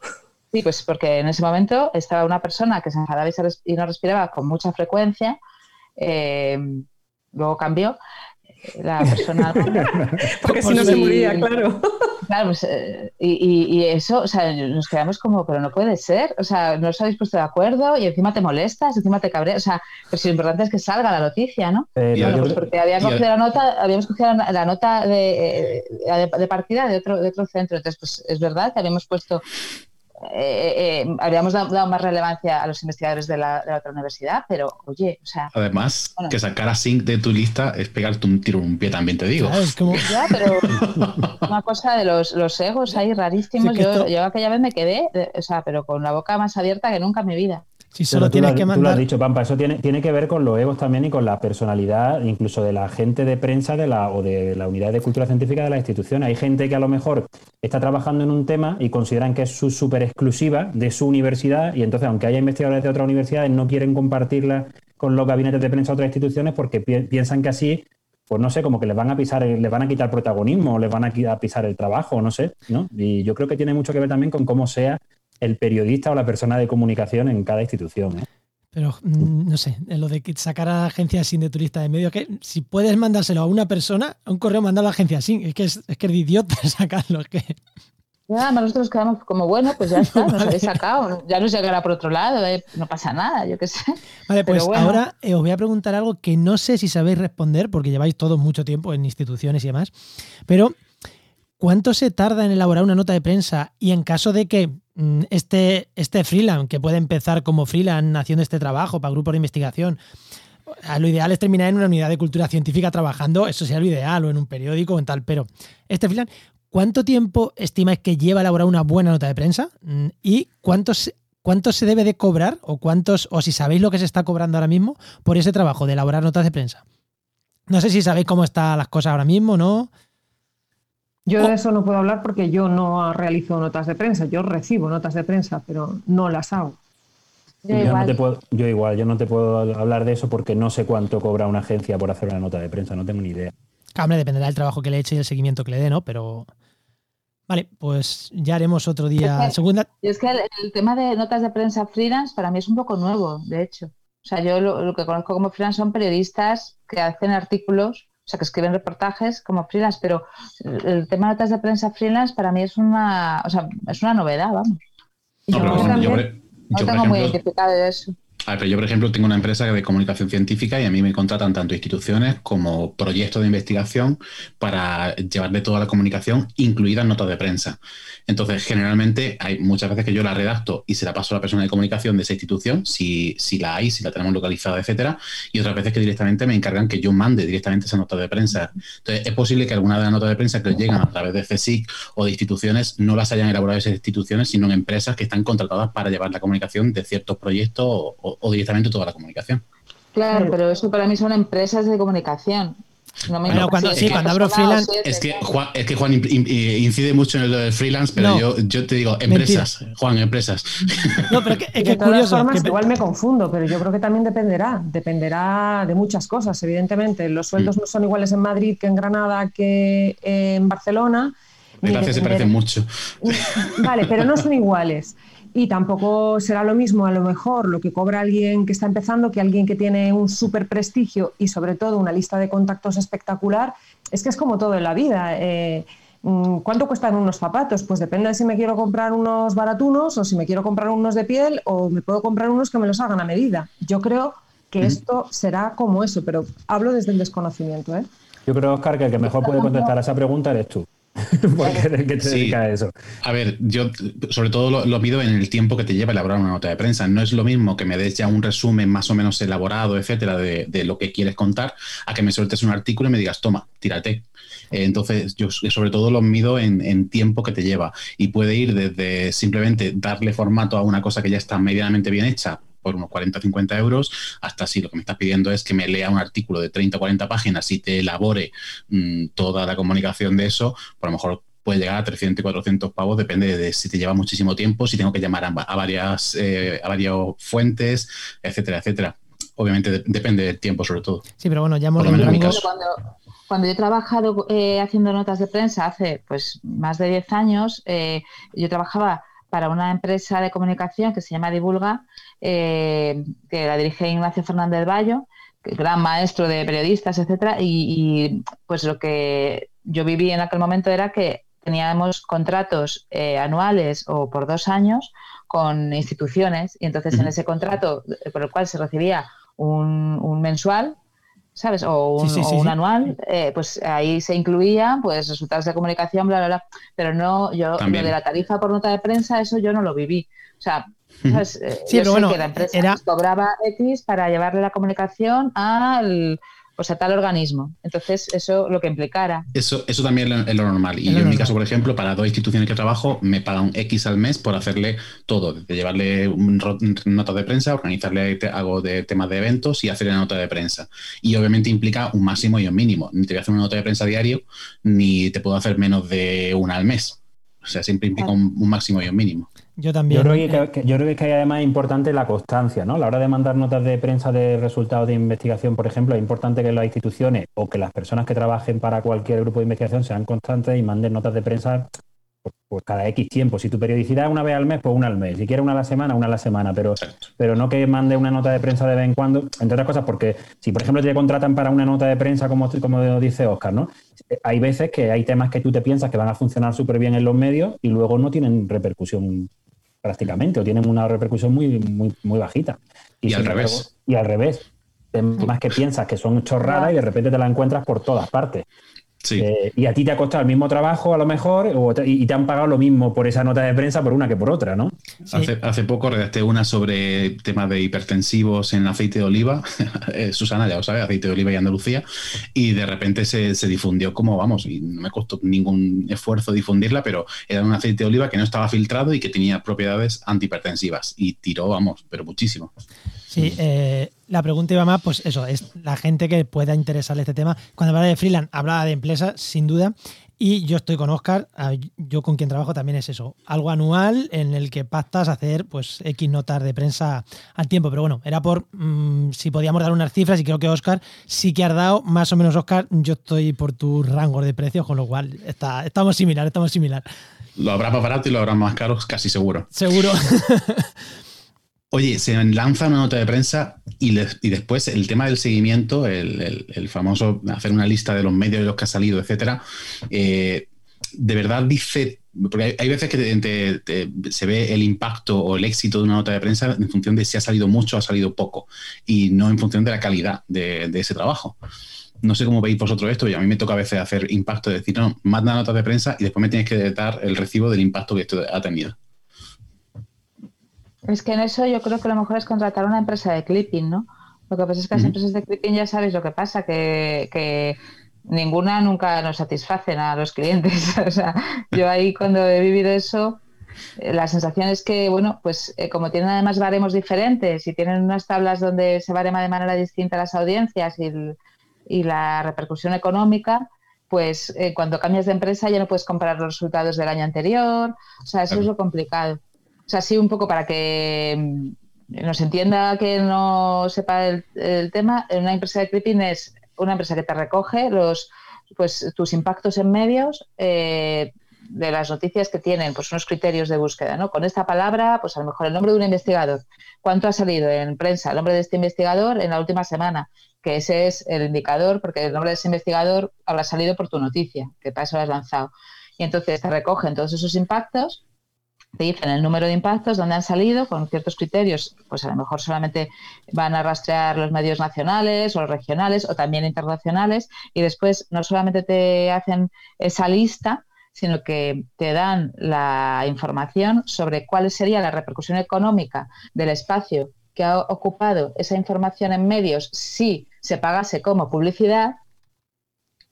Sí, pues porque en ese momento estaba una persona que se enfadaba y, no respiraba con mucha frecuencia. Eh, luego cambió la persona. *laughs* Porque si no se moría, claro. Claro, pues, eh, y, eso, o sea, nos quedamos como, pero no puede ser, o sea, no os habéis puesto de acuerdo y encima te molestas, encima te cabreas, o sea, pues lo importante es que salga la noticia, ¿no? Eh, bueno, pues porque habíamos cogido la nota, habíamos cogido la, nota de, de, de, partida de otro, de otro centro, entonces, pues es verdad que habíamos puesto eh, eh, habríamos dado, más relevancia a los investigadores de la, otra universidad, pero oye, o sea. Además, que sacar a Sync de tu lista es pegarte un tiro en un pie, también te digo. Ya, pero una cosa de los, los egos ahí rarísimos. yo, yo, aquella vez me quedé, o sea, pero con la boca más abierta que nunca en mi vida. Si solo tienes que mandar. Tú lo has dicho, Pampa, eso tiene, tiene que ver con los egos también y con la personalidad, incluso de la gente de prensa de la, o de la unidad de cultura científica de la institución. Hay gente que a lo mejor está trabajando en un tema y consideran que es su súper exclusiva de su universidad, y entonces, aunque haya investigadores de otras universidades, no quieren compartirla con los gabinetes de prensa de otras instituciones porque piensan que así pues no sé, como que les van a pisar, les van a quitar protagonismo, les van a pisar el trabajo, no sé, ¿no? Y yo creo que tiene mucho que ver también con cómo sea el periodista o la persona de comunicación en cada institución. ¿eh? Pero mm, no sé, lo de sacar a la agencia sin de turista de medio, que si puedes mandárselo a una persona, a un correo mandar a la agencia sin, es que es, que es de idiota *laughs* sacarlo. Es que... Ya, nosotros quedamos como, bueno, pues ya *laughs* está, nos habéis sacado, ya nos llegará por otro lado, eh, no pasa nada, yo qué sé. Vale, pues ahora eh, os voy a preguntar algo que no sé si sabéis responder, porque lleváis todos mucho tiempo en instituciones y demás, pero ¿cuánto se tarda en elaborar una nota de prensa? Y en caso de que este, este freelance que puede empezar como freelance haciendo este trabajo para grupos de investigación, lo ideal es terminar en una unidad de cultura científica trabajando, eso sería lo ideal, o en un periódico o en tal, pero este freelance, ¿cuánto tiempo estimáis que lleva elaborar una buena nota de prensa? Mm, ¿Y cuánto se, cuánto se debe de cobrar, o cuántos, o si sabéis lo que se está cobrando ahora mismo por ese trabajo de elaborar notas de prensa? No sé si sabéis cómo están las cosas ahora mismo, ¿no? Yo de eso no puedo hablar porque yo no realizo notas de prensa, yo recibo notas de prensa, pero no las hago. Yo, igual. No te puedo, yo igual, yo no te puedo hablar de eso porque no sé cuánto cobra una agencia por hacer una nota de prensa, no tengo ni idea. Hombre, dependerá del trabajo que le eche y el seguimiento que le dé, ¿no? Pero Vale, pues ya haremos otro día. Es que, segunda. Es que el, tema de notas de prensa freelance para mí es un poco nuevo, de hecho. O sea, yo lo, que conozco como freelance son periodistas que hacen artículos sea, que escriben reportajes como freelance, pero el tema de notas de prensa freelance para mí es una, o sea, es una novedad, vamos. No, yo, no tengo muy identificado de eso. A ver, pero yo, por ejemplo, tengo una empresa de comunicación científica y a mí me contratan tanto instituciones como proyectos de investigación para llevarle toda la comunicación, incluidas notas de prensa. Entonces, generalmente hay muchas veces que yo la redacto y se la paso a la persona de comunicación de esa institución, si, si la hay, si la tenemos localizada, etcétera, y otras veces que directamente me encargan que yo mande directamente esa nota de prensa. Entonces, es posible que alguna de las notas de prensa que llegan a través de CSIC o de instituciones no las hayan elaborado esas instituciones, sino en empresas que están contratadas para llevar la comunicación de ciertos proyectos o directamente toda la comunicación. Claro, pero eso para mí son empresas de comunicación. No bueno, cuando, sí, cuando abro freelance. Es que Juan, es que Juan incide mucho en el freelance, pero yo, yo, te digo, empresas, Juan, empresas. No, pero es que curioso. Formas, Igual me confundo, pero yo creo que también dependerá. Dependerá de muchas cosas, evidentemente. Los sueldos mm. no son iguales en Madrid que en Granada que en Barcelona. Gracias, se parecen mucho. Vale, pero no son iguales. Y tampoco será lo mismo a lo mejor lo que cobra alguien que está empezando que alguien que tiene un súper prestigio y sobre todo una lista de contactos espectacular. Es que es como todo en la vida. Eh, mm, ¿Cuánto cuestan unos zapatos? Pues depende de si me quiero comprar unos baratunos o si me quiero comprar unos de piel o me puedo comprar unos que me los hagan a medida. Yo creo que esto será como eso, pero hablo desde el desconocimiento. ¿eh? Yo creo, Oscar, que el que mejor puede contestar a esa pregunta eres tú. *laughs* Porque que te dedica a eso. A ver, yo sobre todo lo, lo, pido en el tiempo que te lleva elaborar una nota de prensa. No es lo mismo que me des ya un resumen más o menos elaborado, etcétera, de, lo que quieres contar, a que me sueltes un artículo y me digas, toma, tírate. Eh, entonces, yo sobre todo lo mido en, en, tiempo que te lleva. Y puede ir desde simplemente darle formato a una cosa que ya está medianamente bien hecha, por unos 40 o 50 euros, hasta si lo que me estás pidiendo es que me lea un artículo de 30 o 40 páginas y te elabore mm, toda la comunicación de eso, por lo mejor puede llegar a 300 y 400 pavos, depende de si te lleva muchísimo tiempo, si tengo que llamar a, varias, eh, a varias fuentes, etcétera, etcétera. Obviamente depende del tiempo sobre todo. Sí, pero bueno, ya hemos cuando, cuando yo he trabajado eh, haciendo notas de prensa hace pues más de 10 años, eh, yo trabajaba para una empresa de comunicación que se llama Divulga, eh, que la dirige Ignacio Fernández Bayo, gran maestro de periodistas, etcétera, y, pues lo que yo viví en aquel momento era que teníamos contratos eh, anuales o por dos años con instituciones y entonces en ese contrato por el cual se recibía un mensual ¿sabes? O un, anual, eh, pues ahí se incluía pues resultados de comunicación, bla, bla, bla. Pero no, yo, lo de la tarifa por nota de prensa, eso yo no lo viví. O sea, ¿sabes? Eh, sí, pero bueno, que la empresa era... cobraba X para llevarle la comunicación al o sea, tal organismo. Entonces, eso lo que implicara. Eso, eso también es lo normal. Y yo, en mi caso, por ejemplo, para dos instituciones que trabajo, me pagan X al mes por hacerle todo, de llevarle nota de prensa, organizarle algo de temas de eventos y hacerle nota de prensa. Y obviamente implica un máximo y un mínimo. Ni te voy a hacer una nota de prensa diario, ni te puedo hacer menos de una al mes. O sea, siempre implica un máximo y un mínimo. Yo también. Yo creo, que, yo creo que hay además importante la constancia, ¿no? A la hora de mandar notas de prensa de resultados de investigación, por ejemplo, es importante que las instituciones o que las personas que trabajen para cualquier grupo de investigación sean constantes y manden notas de prensa pues, cada X tiempo. Si tu periodicidad es una vez al mes, pues una al mes. Si quieres una a la semana, una a la semana. Pero, pero no que mande una nota de prensa de vez en cuando, entre otras cosas, porque si, por ejemplo, te contratan para una nota de prensa, como, como dice Oscar, ¿no? Hay veces que hay temas que tú te piensas que van a funcionar súper bien en los medios y luego no tienen repercusión prácticamente, o tienen una repercusión muy, muy, muy bajita. Y, al revés. y al revés. Temas que piensas que son chorradas y de repente te la encuentras por todas partes. Eh, y a ti te ha costado el mismo trabajo, a lo mejor, y te han pagado lo mismo por esa nota de prensa por una que por otra, ¿no? Hace, poco redacté una sobre temas de hipertensivos en aceite de oliva. *laughs* Eh, Susana, ya lo sabe, aceite de oliva y Andalucía. Y de repente se, difundió como, vamos, y no me costó ningún esfuerzo difundirla, pero era un aceite de oliva que no estaba filtrado y que tenía propiedades antihipertensivas. Y tiró, vamos, pero muchísimo. Sí, eh, la pregunta iba más, pues eso, es la gente que pueda interesarle este tema. Cuando hablaba de freelance, hablaba de empresa, sin duda. Y yo estoy con Oscar, yo con quien trabajo también es eso, algo anual en el que pactas hacer pues X notas de prensa al tiempo. Pero bueno, era por mm, si podíamos dar unas cifras y creo que Oscar sí que ha dado, más o menos Oscar, yo estoy por tu rango de precios, con lo cual está, estamos similar, estamos similar. Lo habrá más barato y lo habrá más caro, casi seguro. Seguro. *laughs* Oye, se lanza una nota de prensa y, después el tema del seguimiento, el, famoso hacer una lista de los medios de los que ha salido, etcétera, eh, ¿de verdad dice porque hay, veces que se ve el impacto o el éxito de una nota de prensa en función de si ha salido mucho o ha salido poco, y no en función de la calidad de, ese trabajo. No sé cómo veis vosotros esto, y a mí me toca a veces hacer impacto, decir, no, manda notas de prensa y después me tienes que dar el recibo del impacto que esto ha tenido. Es que en eso yo creo que lo mejor es contratar una empresa de clipping, ¿no? Lo que pasa es que las empresas de clipping ya sabéis lo que pasa, que ninguna nunca nos satisfacen a los clientes. *laughs* o sea, yo ahí cuando he vivido eso, eh, la sensación es que, bueno, pues eh, como tienen además baremos diferentes y tienen unas tablas donde se barema de manera distinta las audiencias y, la repercusión económica, pues eh, cuando cambias de empresa ya no puedes comparar los resultados del año anterior. O sea, eso es lo complicado. Sea, sí, un poco para que mm, nos entienda que no sepa el, el tema, una empresa de clipping es una empresa que te recoge los, pues, tus impactos en medios eh, de las noticias que tienen pues unos criterios de búsqueda, ¿no? Con esta palabra, pues a lo mejor el nombre de un investigador, cuánto ha salido en prensa el nombre de este investigador en la última semana, que ese es el indicador, porque el nombre de ese investigador habrá salido por tu noticia, que para eso lo has lanzado. Y entonces te recogen todos esos impactos te dicen el número de impactos, dónde han salido, con ciertos criterios, pues a lo mejor solamente van a rastrear los medios nacionales o regionales o también internacionales y después no solamente te hacen esa lista, sino que te dan la información sobre cuál sería la repercusión económica del espacio que ha ocupado esa información en medios si se pagase como publicidad,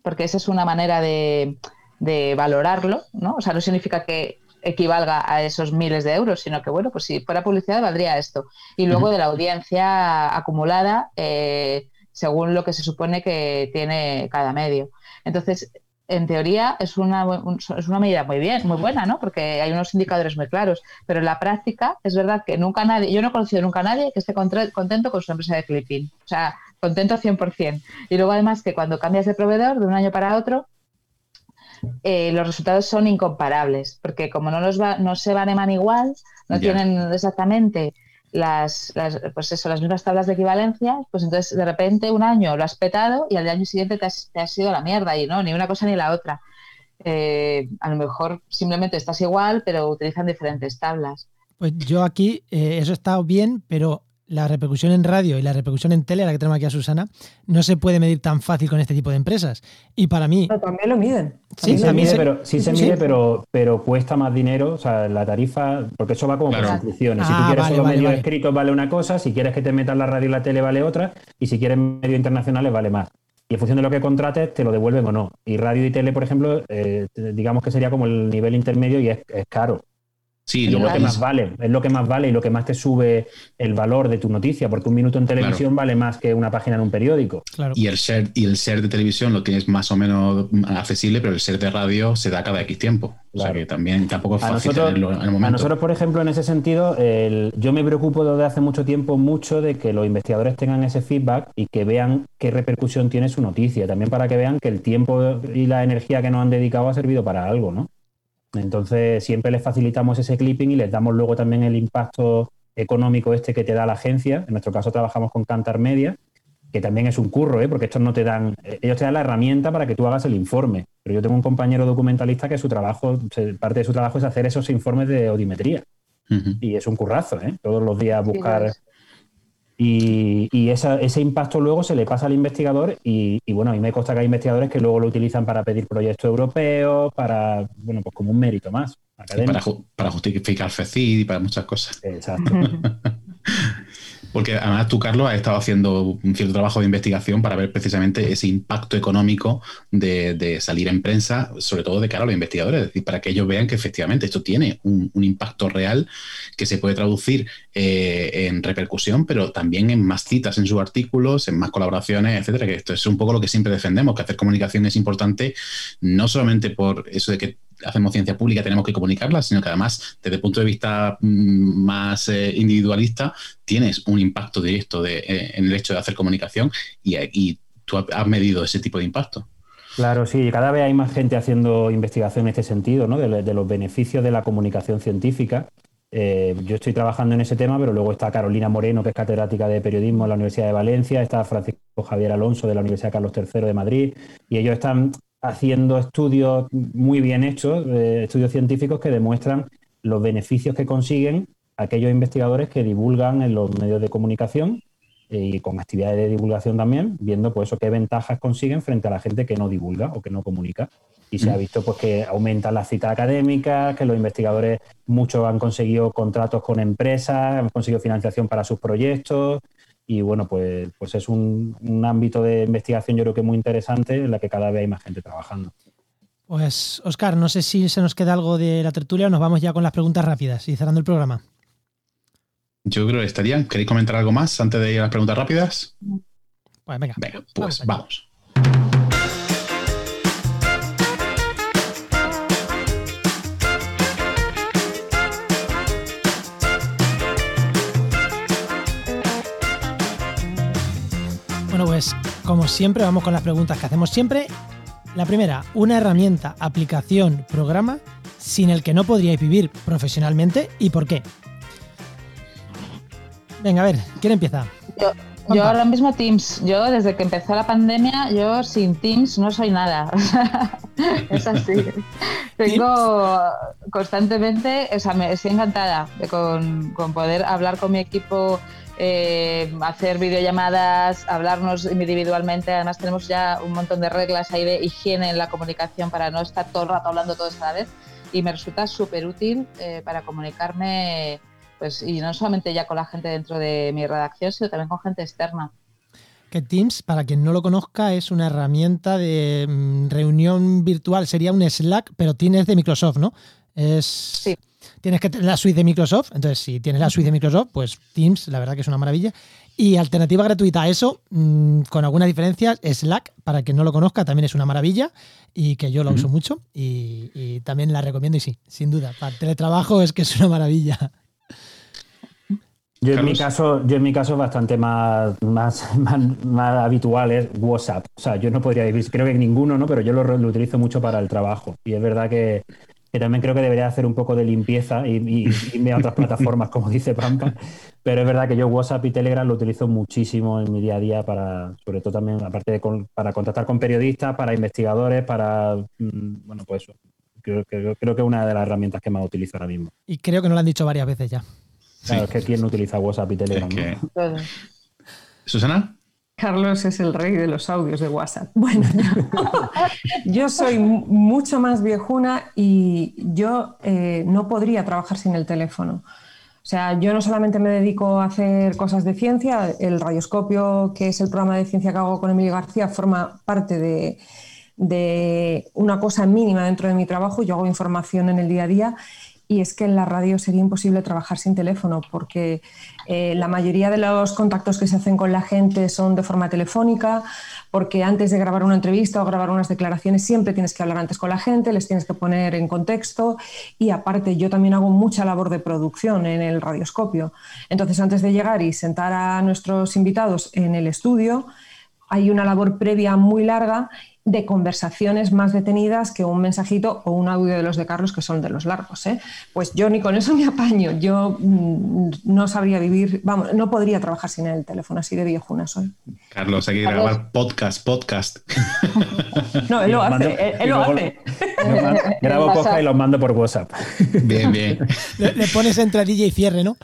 porque esa es una manera de, de valorarlo, ¿no? O sea, no significa que equivalga a esos miles de euros, sino que, bueno, pues si fuera publicidad valdría esto. Y luego de la audiencia acumulada, eh, según lo que se supone que tiene cada medio. Entonces, en teoría es una, es una medida muy bien, muy buena, ¿no? Porque hay unos indicadores muy claros, pero en la práctica es verdad que nunca nadie, yo no he conocido nunca a nadie que esté contento con su empresa de clipping. O sea, contento 100%. Y luego además que cuando cambias de proveedor de un año para otro, eh, los resultados son incomparables, porque como no, los va, no se baneman igual, no tienen exactamente las, las, pues eso, las mismas tablas de equivalencia, pues entonces de repente un año lo has petado y al año siguiente te has, te has ido la mierda y no, ni una cosa ni la otra. Eh, a lo mejor simplemente estás igual, pero utilizan diferentes tablas. Pues yo aquí, eh, eso está bien, pero la repercusión en radio y la repercusión en tele, la que tenemos aquí a Susana, no se puede medir tan fácil con este tipo de empresas. Y para mí... Pero también lo miden. Sí, se mide, pero, sí se mide, Pero, pero cuesta más dinero, o sea, la tarifa, porque eso va como por suscripciones. si tú ah, quieres solo medios escritos vale una cosa, si quieres que te metan la radio y la tele vale otra, y si quieres medios internacionales vale más. Y en función de lo que contrates, te lo devuelven o no. Y radio y tele, por ejemplo, eh, digamos que sería como el nivel intermedio y es caro. Sí, es lo que más vale, es lo que más vale y lo que más te sube el valor de tu noticia, porque un minuto en televisión vale más que una página en un periódico. Y el share y el share de televisión lo tienes más o menos accesible, pero el share de radio se da cada X tiempo. O sea que también tampoco es fácil tenerlo en el momento. A nosotros, por ejemplo, en ese sentido, yo me preocupo desde hace mucho tiempo mucho de que los investigadores tengan ese feedback y que vean qué repercusión tiene su noticia, también para que vean que el tiempo y la energía que nos han dedicado ha servido para algo, ¿no? Entonces, siempre les facilitamos ese clipping y les damos luego también el impacto económico este que te da la agencia. En nuestro caso trabajamos con Cantar Media, que también es un curro, ¿eh? porque estos no te dan, eh, ellos te dan la herramienta para que tú hagas el informe. Pero yo tengo un compañero documentalista que su trabajo, parte de su trabajo es hacer esos informes de audiometría. Y es un currazo, ¿eh? Todos los días buscar y, ese impacto luego se le pasa al investigador y, bueno, a mí me consta que hay investigadores que luego lo utilizan para pedir proyectos europeos, para, bueno, pues como un mérito más. para, para, justificar FECID y para muchas cosas. Exacto. *laughs* Porque además tú, Carlos, has estado haciendo un cierto trabajo de investigación para ver precisamente ese impacto económico de, salir en prensa, sobre todo de cara a los investigadores, es decir, para que ellos vean que efectivamente esto tiene un, impacto real que se puede traducir eh, en repercusión, pero también en más citas en sus artículos, en más colaboraciones, etcétera. Que esto es un poco lo que siempre defendemos, que hacer comunicación es importante, no solamente por eso de que hacemos ciencia pública, tenemos que comunicarla, sino que además, desde el punto de vista mm, más eh, individualista, tienes un impacto directo eh, en el hecho de hacer comunicación y, tú has medido ese tipo de impacto. Claro, sí, cada vez hay más gente haciendo investigación en este sentido, ¿no? de, los beneficios de la comunicación científica. Eh, yo estoy trabajando en ese tema, pero luego está Carolina Moreno, que es catedrática de periodismo en la Universidad de Valencia, está Francisco Javier Alonso de la Universidad Carlos III de Madrid, y ellos están haciendo estudios muy bien hechos, eh, estudios científicos que demuestran los beneficios que consiguen aquellos investigadores que divulgan en los medios de comunicación eh, y con actividades de divulgación también, viendo pues eso qué ventajas consiguen frente a la gente que no divulga o que no comunica. Y se ha visto pues que aumentan las citas académicas, que los investigadores muchos han conseguido contratos con empresas, han conseguido financiación para sus proyectos, y bueno, pues, pues es un, ámbito de investigación yo creo que muy interesante en la que cada vez hay más gente trabajando. Pues, Oscar, no sé si se nos queda algo de la tertulia o nos vamos ya con las preguntas rápidas y cerrando el programa. Yo creo que estaría. ¿Queréis comentar algo más antes de ir a las preguntas rápidas? Pues venga. Venga, pues vamos. Como siempre vamos con las preguntas que hacemos siempre. La primera, una herramienta, aplicación, programa sin el que no podríais vivir profesionalmente y por qué. Venga, a ver, ¿quién empieza? Yo, ahora mismo Teams. Yo desde que empezó la pandemia, yo sin Teams no soy nada. *laughs* es así. *laughs* Tengo constantemente, o sea, me estoy encantada con, con poder hablar con mi equipo eh, hacer videollamadas, hablarnos individualmente. Además tenemos ya un montón de reglas ahí de higiene en la comunicación para no estar todo el rato hablando todos a la vez y me resulta súper útil eh, para comunicarme pues y no solamente ya con la gente dentro de mi redacción, sino también con gente externa. Que Teams, para quien no lo conozca, es una herramienta de mm, reunión virtual, sería un Slack, pero tienes de Microsoft, ¿no? Es... Sí tienes que tener la suite de Microsoft. Entonces, si tienes la suite de Microsoft, pues Teams, la verdad que es una maravilla. Y alternativa gratuita a eso, mm, con algunas diferencias, Slack, para quien no lo conozca, también es una maravilla y que yo lo uso mucho y, también la recomiendo y sí, sin duda. Para el teletrabajo es que es una maravilla. Yo en, mi caso, yo en mi caso bastante más, más, más, habitual es WhatsApp. O sea, yo no podría decir, creo que ninguno, ¿no? Pero yo lo, lo utilizo mucho para el trabajo. Y es verdad que que también creo que debería hacer un poco de limpieza y, irme a otras plataformas, como dice Pampa. Pero es verdad que yo WhatsApp y Telegram lo utilizo muchísimo en mi día a día para, sobre todo también, aparte de para contactar con periodistas, para investigadores, para, mm, bueno, pues eso. Creo, creo, que es una de las herramientas que más utilizo ahora mismo. Y creo que no lo han dicho varias veces ya. Claro, es que quién no utiliza WhatsApp y Telegram. Susana. Carlos es el rey de los audios de WhatsApp. *laughs* Bueno, yo, soy mucho más viejuna y yo eh, no podría trabajar sin el teléfono. O sea, yo no solamente me dedico a hacer cosas de ciencia, el radioscopio, que es el programa de ciencia que hago con Emilio García, forma parte de, de una cosa mínima dentro de mi trabajo. Yo hago información en el día a día y es que en la radio sería imposible trabajar sin teléfono porque eh, la mayoría de los contactos que se hacen con la gente son de forma telefónica, porque antes de grabar una entrevista o grabar unas declaraciones siempre tienes que hablar antes con la gente, les tienes que poner en contexto y aparte yo también hago mucha labor de producción en el radioscopio. Entonces antes de llegar y sentar a nuestros invitados en el estudio, hay una labor previa muy larga de conversaciones más detenidas que un mensajito o un audio de los de Carlos que son de los largos. ¿eh? Pues yo ni con eso me apaño. Yo mm, no sabría vivir, vamos, no podría trabajar sin el teléfono, así de viejuna soy. Carlos, hay que grabar podcast, podcast. *laughs* No, él lo hace, él, lo hace. *laughs* Grabo podcast y los mando por WhatsApp. Bien, bien. Le, le pones entradilla y cierre, ¿no?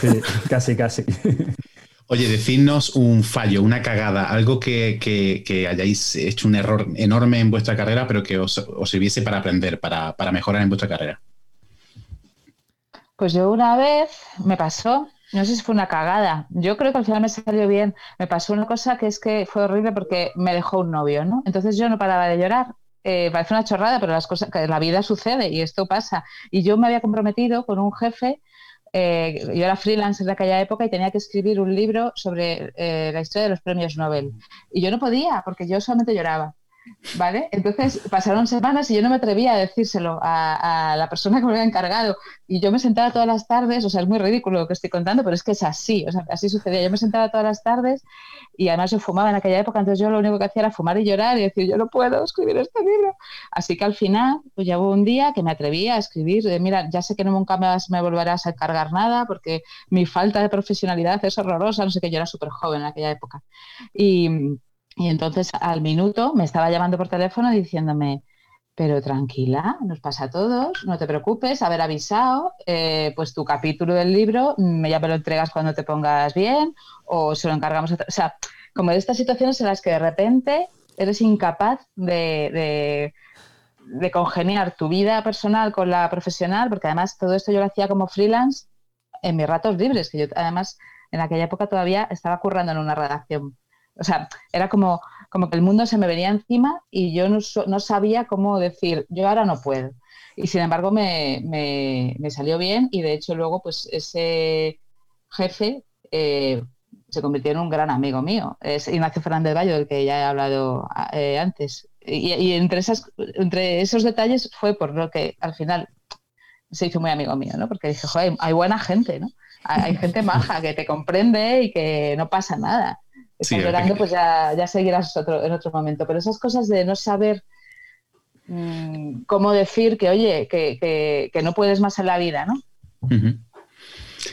Sí, casi, casi. Oye, decidnos un fallo, una cagada, algo que, hayáis hecho un error enorme en vuestra carrera, pero que os, sirviese para aprender, para, mejorar en vuestra carrera. Pues yo una vez me pasó, no sé si fue una cagada, yo creo que al final me salió bien, me pasó una cosa que es que fue horrible porque me dejó un novio, ¿no? Entonces yo no paraba de llorar. Eh, parece una chorrada, pero las cosas, que la vida sucede y esto pasa. Y yo me había comprometido con un jefe eh, yo era freelancer de aquella época y tenía que escribir un libro sobre eh, la historia de los premios Nobel. Y yo no podía, porque yo solamente lloraba. ¿Vale? Entonces pasaron semanas y yo no me atrevía a decírselo a, la persona que me había encargado. Y yo me sentaba todas las tardes, o sea, es muy ridículo lo que estoy contando, pero es que es así, o sea, así sucedía. Yo me sentaba todas las tardes y además yo fumaba en aquella época, entonces yo lo único que hacía era fumar y llorar y decir, yo no puedo escribir este libro. Así que al final, pues ya hubo un día que me atreví a escribir, de, mira, ya sé que nunca me volverás a encargar nada porque mi falta de profesionalidad es horrorosa, no sé qué, yo era súper joven en aquella época. Y Y entonces al minuto me estaba llamando por teléfono diciéndome, pero tranquila, nos pasa a todos, no te preocupes, haber avisado, eh, pues tu capítulo del libro mm, ya me lo entregas cuando te pongas bien o se lo encargamos. A o sea, como de estas situaciones en las que de repente eres incapaz de, de, congeniar tu vida personal con la profesional, porque además todo esto yo lo hacía como freelance en mis ratos libres, que yo además en aquella época todavía estaba currando en una redacción. O sea, era como como que el mundo se me venía encima y yo no, sabía cómo decir, yo ahora no puedo. Y sin embargo me, salió bien y de hecho luego pues ese jefe eh, se convirtió en un gran amigo mío. Es Ignacio Fernández Bayo, del que ya he hablado eh, antes. Y, entre, esas, entre esos detalles fue por lo que al final se hizo muy amigo mío, ¿no? Porque dije, joder, hay buena gente, ¿no? Hay gente maja que te comprende y que no pasa nada estás llorando, pues ya, ya seguirás en otro momento. Pero esas cosas de no saber mm, cómo decir que, oye, que, no puedes más en la vida, ¿no?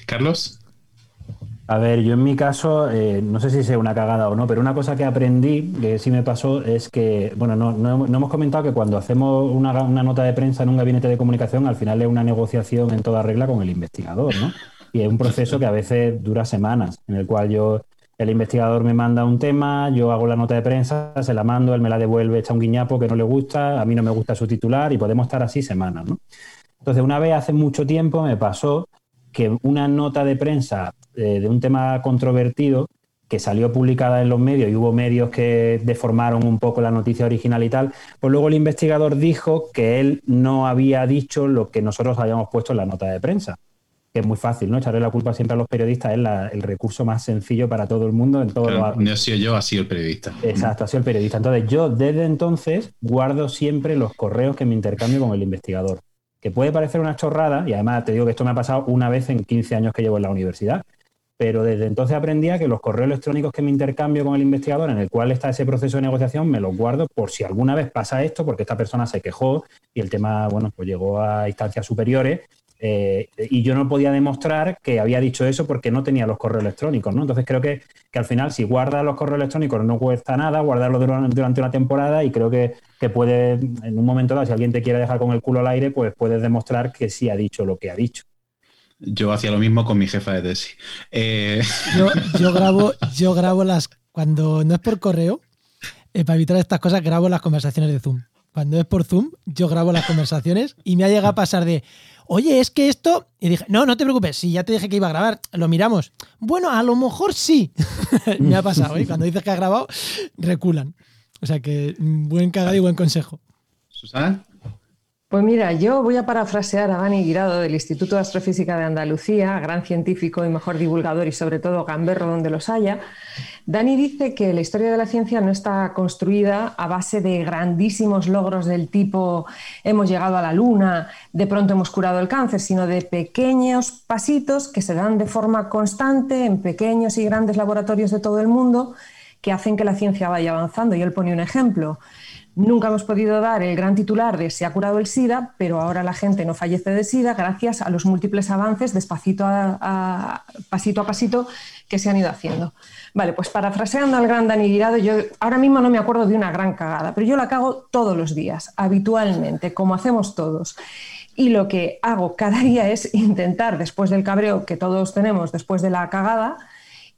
Carlos. A ver, yo en mi caso, eh, no sé si sea una cagada o no, pero una cosa que aprendí, que sí me pasó, es que, bueno, no, no, hemos comentado que cuando hacemos una, una, nota de prensa en un gabinete de comunicación, al final es una negociación en toda regla con el investigador, ¿no? Y es un proceso que a veces dura semanas, en el cual yo el investigador me manda un tema, yo hago la nota de prensa, se la mando, él me la devuelve, echa un guiñapo que no le gusta, a mí no me gusta su titular y podemos estar así semanas. ¿no? Entonces, una vez hace mucho tiempo me pasó que una nota de prensa eh, de un tema controvertido que salió publicada en los medios y hubo medios que deformaron un poco la noticia original y tal, pues luego el investigador dijo que él no había dicho lo que nosotros habíamos puesto en la nota de prensa que es muy fácil, ¿no? Echarle la culpa siempre a los periodistas es el recurso más sencillo para todo el mundo en todo No he sido yo, ha sido el periodista. Exacto, ha sido el periodista. Entonces, yo desde entonces guardo siempre los correos que me intercambio con el investigador. Que puede parecer una chorrada, y además te digo que esto me ha pasado una vez en 15 años que llevo en la universidad, pero desde entonces aprendí a que los correos electrónicos que me intercambio con el investigador, en el cual está ese proceso de negociación, me los guardo por si alguna vez pasa esto, porque esta persona se quejó y el tema, bueno, pues llegó a instancias superiores eh, y yo no podía demostrar que había dicho eso porque no tenía los correos electrónicos, ¿no? Entonces creo que, al final, si guardas los correos electrónicos no cuesta nada, guardarlo durante, una temporada y creo que, que puede, en un momento dado, si alguien te quiere dejar con el culo al aire, pues puedes demostrar que sí ha dicho lo que ha dicho. Yo hacía lo mismo con mi jefa de tesis. Eh, yo, *laughs* grabo, yo grabo las, cuando no es por correo, eh, para evitar estas cosas, grabo las conversaciones de Zoom. Cuando es por Zoom, yo grabo las conversaciones y me ha llegado a pasar de, oye, es que esto. Y dije, no, no te preocupes, si ya te dije que iba a grabar, lo miramos. Bueno, a lo mejor sí. *laughs* Me ha pasado, ¿eh? Cuando dices que ha grabado, reculan. O sea que mm, buen cagado y buen consejo. Susana. Pues mira, yo voy a parafrasear a Dani Guirado del Instituto de Astrofísica de Andalucía, gran científico y mejor divulgador y sobre todo gamberro donde los haya. Dani dice que la historia de la ciencia no está construida a base de grandísimos logros del tipo hemos llegado a la luna, de pronto hemos curado el cáncer, sino de pequeños pasitos que se dan de forma constante en pequeños y grandes laboratorios de todo el mundo que hacen que la ciencia vaya avanzando. Y él pone un ejemplo. Nunca hemos podido dar el gran titular de se ha curado el SIDA, pero ahora la gente no fallece de SIDA gracias a los múltiples avances despacito a, pasito a pasito que se han ido haciendo. Vale, pues parafraseando al gran Dani Guirado, yo ahora mismo no me acuerdo de una gran cagada, pero yo la cago todos los días, habitualmente, como hacemos todos. Y lo que hago cada día es intentar, después del cabreo que todos tenemos después de la cagada,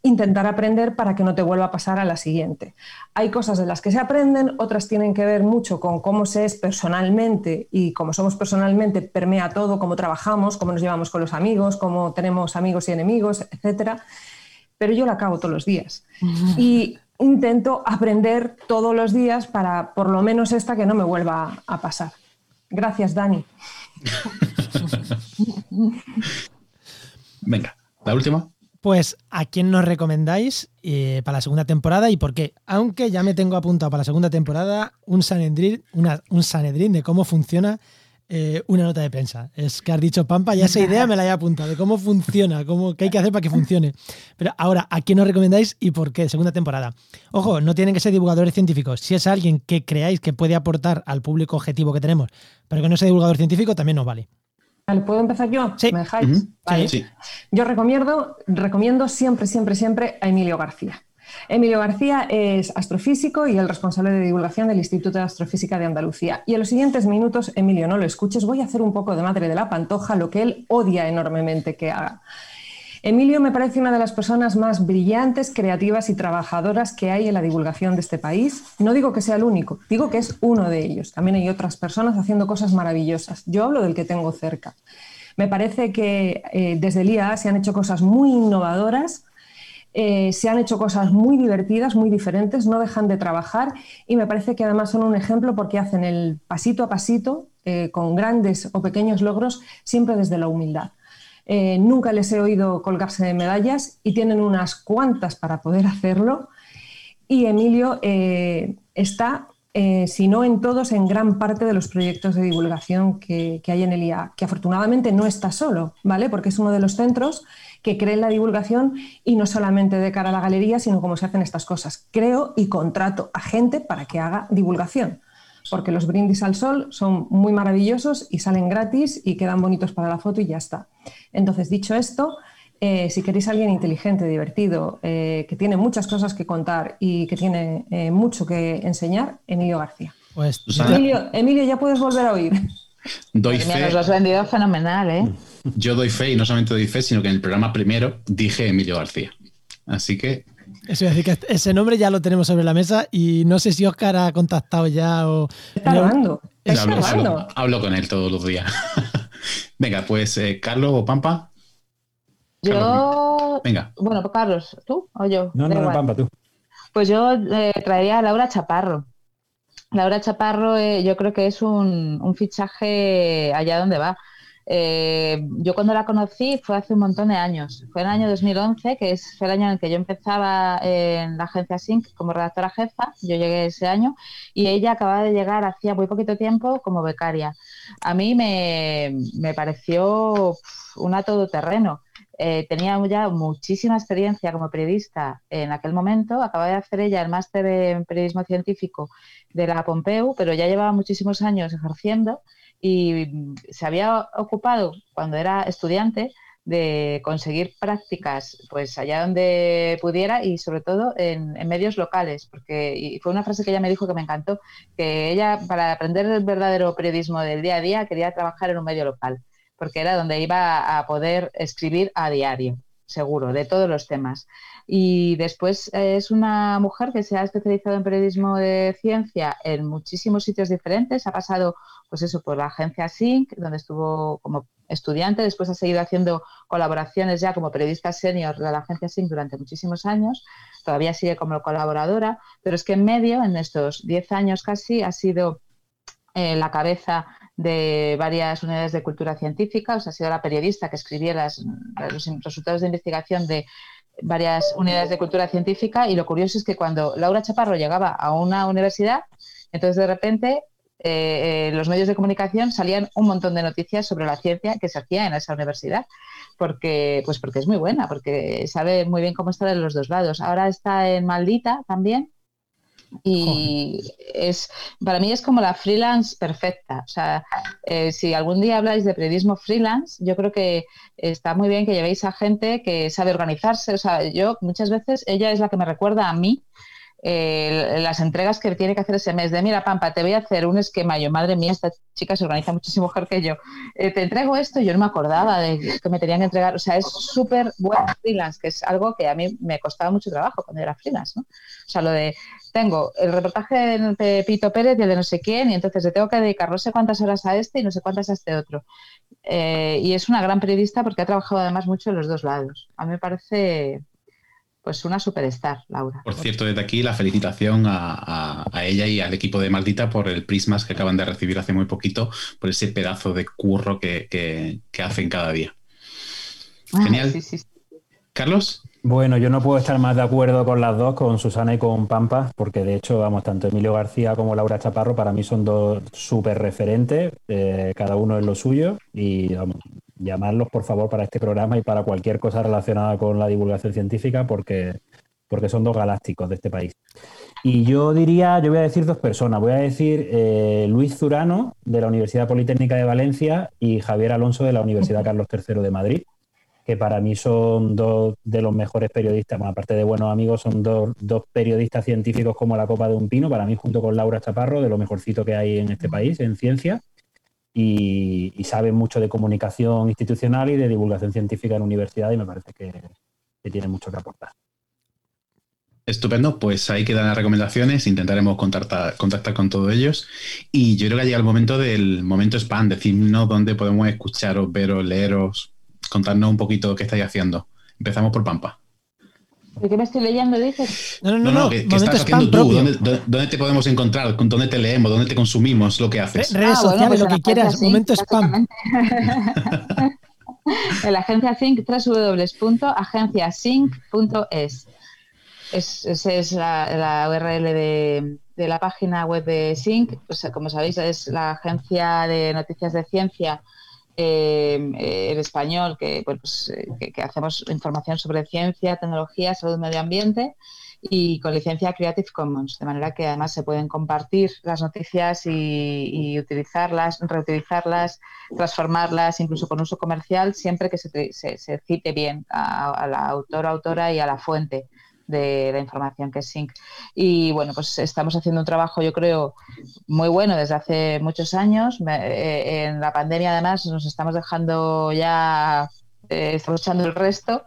intentar aprender para que no te vuelva a pasar a la siguiente. Hay cosas de las que se aprenden, otras tienen que ver mucho con cómo se es personalmente y como somos personalmente permea todo, cómo trabajamos, cómo nos llevamos con los amigos, cómo tenemos amigos y enemigos, etc. Pero yo la acabo todos los días. *laughs* Y intento aprender todos los días para por lo menos esta que no me vuelva a pasar. Gracias, Dani. *laughs* Venga, la última. Pues, ¿a quién nos recomendáis eh, para la segunda temporada y por qué? Aunque ya me tengo apuntado para la segunda temporada un Sanedrín, un Sanedrín de cómo funciona eh, una nota de prensa. Es que has dicho Pampa, ya esa idea me la he apuntado, de cómo funciona, cómo, qué hay que hacer para que funcione. Pero ahora, ¿a quién nos recomendáis y por qué? Segunda temporada. Ojo, no tienen que ser divulgadores científicos. Si es alguien que creáis que puede aportar al público objetivo que tenemos, pero que no sea divulgador científico, también nos vale. ¿Puedo empezar yo? ¿Me dejáis? Yo recomiendo, recomiendo siempre, siempre, siempre a Emilio García. Emilio García es astrofísico y el responsable de divulgación del Instituto de Astrofísica de Andalucía. Y en los siguientes minutos, Emilio, no lo escuches, voy a hacer un poco de madre de la pantoja, lo que él odia enormemente que haga. Emilio me parece una de las personas más brillantes, creativas y trabajadoras que hay en la divulgación de este país. No digo que sea el único, digo que es uno de ellos. También hay otras personas haciendo cosas maravillosas. Yo hablo del que tengo cerca. Me parece que eh, desde el IA se han hecho cosas muy innovadoras, eh, se han hecho cosas muy divertidas, muy diferentes, no dejan de trabajar y me parece que además son un ejemplo porque hacen el pasito a pasito, eh, con grandes o pequeños logros, siempre desde la humildad. Nunca les he oído colgarse de medallas y tienen unas cuantas para poder *laughs* hacerlo. Y Emilio está eh, si no en todos, en gran parte de los proyectos de divulgación que, hay en el IA, que afortunadamente no está solo, ¿vale? Porque es uno de los centros que cree en la divulgación y no solamente de cara a la galería, sino cómo se hacen estas cosas. Creo y contrato a gente para que haga divulgación, porque los brindis al sol son muy maravillosos y salen gratis y quedan bonitos para la foto y ya está. Entonces, dicho esto, eh, si queréis alguien inteligente, divertido, eh, que tiene muchas cosas que contar y que tiene eh, mucho que enseñar, Emilio García. Pues, Emilio, ya puedes volver a oír. Doy fe. Nos lo has vendido fenomenal, ¿eh? Yo doy fe y no solamente doy fe, sino que en el programa primero dije Emilio García. Así que. Eso es decir, que ese nombre ya lo tenemos sobre la mesa y no sé si Oscar ha contactado ya o. Está hablando. Hablo, con él todos los días. *laughs* Venga, pues Carlos o Pampa, yo. Venga. Bueno, pues Carlos, ¿tú o yo? No, no, no, Pampa, tú. Pues yo eh, traería a Laura Chaparro. Laura Chaparro, eh, yo creo que es un, fichaje allá donde va. Eh, yo cuando la conocí fue hace un montón de años. Fue en el año 2011, que es, el año en el que yo empezaba en la agencia SYNC como redactora jefa. Yo llegué ese año y ella acababa de llegar hacía muy poquito tiempo como becaria. A mí me, me pareció una todoterreno. Eh, tenía ya muchísima experiencia como periodista en aquel momento. Acaba de hacer ella el máster en periodismo científico de la Pompeu, pero ya llevaba muchísimos años ejerciendo y se había ocupado cuando era estudiante de conseguir prácticas pues allá donde pudiera y sobre todo en, medios locales porque y fue una frase que ella me dijo que me encantó que ella para aprender el verdadero periodismo del día a día quería trabajar en un medio local porque era donde iba a poder escribir a diario, seguro, de todos los temas. Y después eh, es una mujer que se ha especializado en periodismo de ciencia en muchísimos sitios diferentes. Ha pasado, pues eso, por la agencia SYNC, donde estuvo como estudiante. Después ha seguido haciendo colaboraciones ya como periodista senior de la agencia SYNC durante muchísimos años. Todavía sigue como colaboradora, pero es que en medio, en estos 10 años casi, ha sido eh, la cabeza de varias unidades de cultura científica, o sea, ha sido la periodista que escribía los resultados de investigación de varias unidades de cultura científica y lo curioso es que cuando Laura Chaparro llegaba a una universidad, entonces de repente eh, eh, los medios de comunicación salían un montón de noticias sobre la ciencia que se hacía en esa universidad, porque, pues porque es muy buena, porque sabe muy bien cómo estar en los dos lados. Ahora está en Maldita también, y es para mí es como la freelance perfecta. O sea, eh, si algún día habláis de periodismo freelance, yo creo que está muy bien que llevéis a gente que sabe organizarse. O sea, yo muchas veces ella es la que me recuerda a mí eh, las entregas que tiene que hacer ese mes de mira Pampa te voy a hacer un esquema yo madre mía esta chica se organiza muchísimo mejor que yo eh, te entrego esto y yo no me acordaba de que me tenían que entregar o sea es súper buen freelance que es algo que a mí me costaba mucho trabajo cuando era freelance ¿no? o sea lo de tengo el reportaje de Pito Pérez y el de no sé quién, y entonces le tengo que dedicar no sé cuántas horas a este y no sé cuántas a este otro. Eh, y es una gran periodista porque ha trabajado además mucho en los dos lados. A mí me parece pues una superstar, Laura. Por cierto, desde aquí la felicitación a, ella y al equipo de Maldita por el Prismas que acaban de recibir hace muy poquito, por ese pedazo de curro que, hacen cada día. Ah, Genial. Carlos. Bueno, yo no puedo estar más de acuerdo con las dos, con Susana y con Pampa, porque de hecho, vamos, tanto Emilio García como Laura Chaparro para mí son dos súper referentes, eh, cada uno es lo suyo, y vamos, llamarlos por favor para este programa y para cualquier cosa relacionada con la divulgación científica, porque, porque son dos galácticos de este país. Y yo diría, yo voy a decir dos personas, voy a decir eh, Luis Zurano de la Universidad Politécnica de Valencia y Javier Alonso de la Universidad Carlos III de Madrid que para mí son dos de los mejores periodistas, aparte de buenos amigos, son dos, periodistas científicos como la copa de un pino, para mí junto con Laura Chaparro, de lo mejorcito que hay en este país en ciencia, y, saben mucho de comunicación institucional y de divulgación científica en universidad y me parece que, que tienen mucho que aportar. Estupendo, pues ahí quedan las recomendaciones, intentaremos contactar, contactar con todos ellos y yo creo que ha llegado el momento del momento spam, decirnos dónde podemos escucharos, veros, leeros, contarnos un poquito qué estáis haciendo. Empezamos por Pampa. ¿De qué me estoy leyendo, dices? No, no, no, ¿qué, estás haciendo tú? ¿Dónde, te podemos encontrar? ¿Dónde te leemos? ¿Dónde te consumimos lo que haces? Redes ah, sociales, pues lo que quieras, momento spam. *laughs* en la agencia Sync, www.agenciasync.es. Es, esa es la, URL de, la página web de Sync. como sabéis, es la agencia de noticias de ciencia eh, eh, en español, pues, eh, que, hacemos información sobre ciencia, tecnología, salud, medio ambiente y con licencia Creative Commons, de manera que además se pueden compartir las noticias y, utilizarlas, reutilizarlas, transformarlas, incluso con uso comercial, siempre que se, cite bien a, a la autora, autora y a la fuente de la información que es Sync. Y bueno, pues estamos haciendo un trabajo, yo creo, muy bueno desde hace muchos años. Eh, en la pandemia, además, nos estamos dejando ya, eh, estamos echando el resto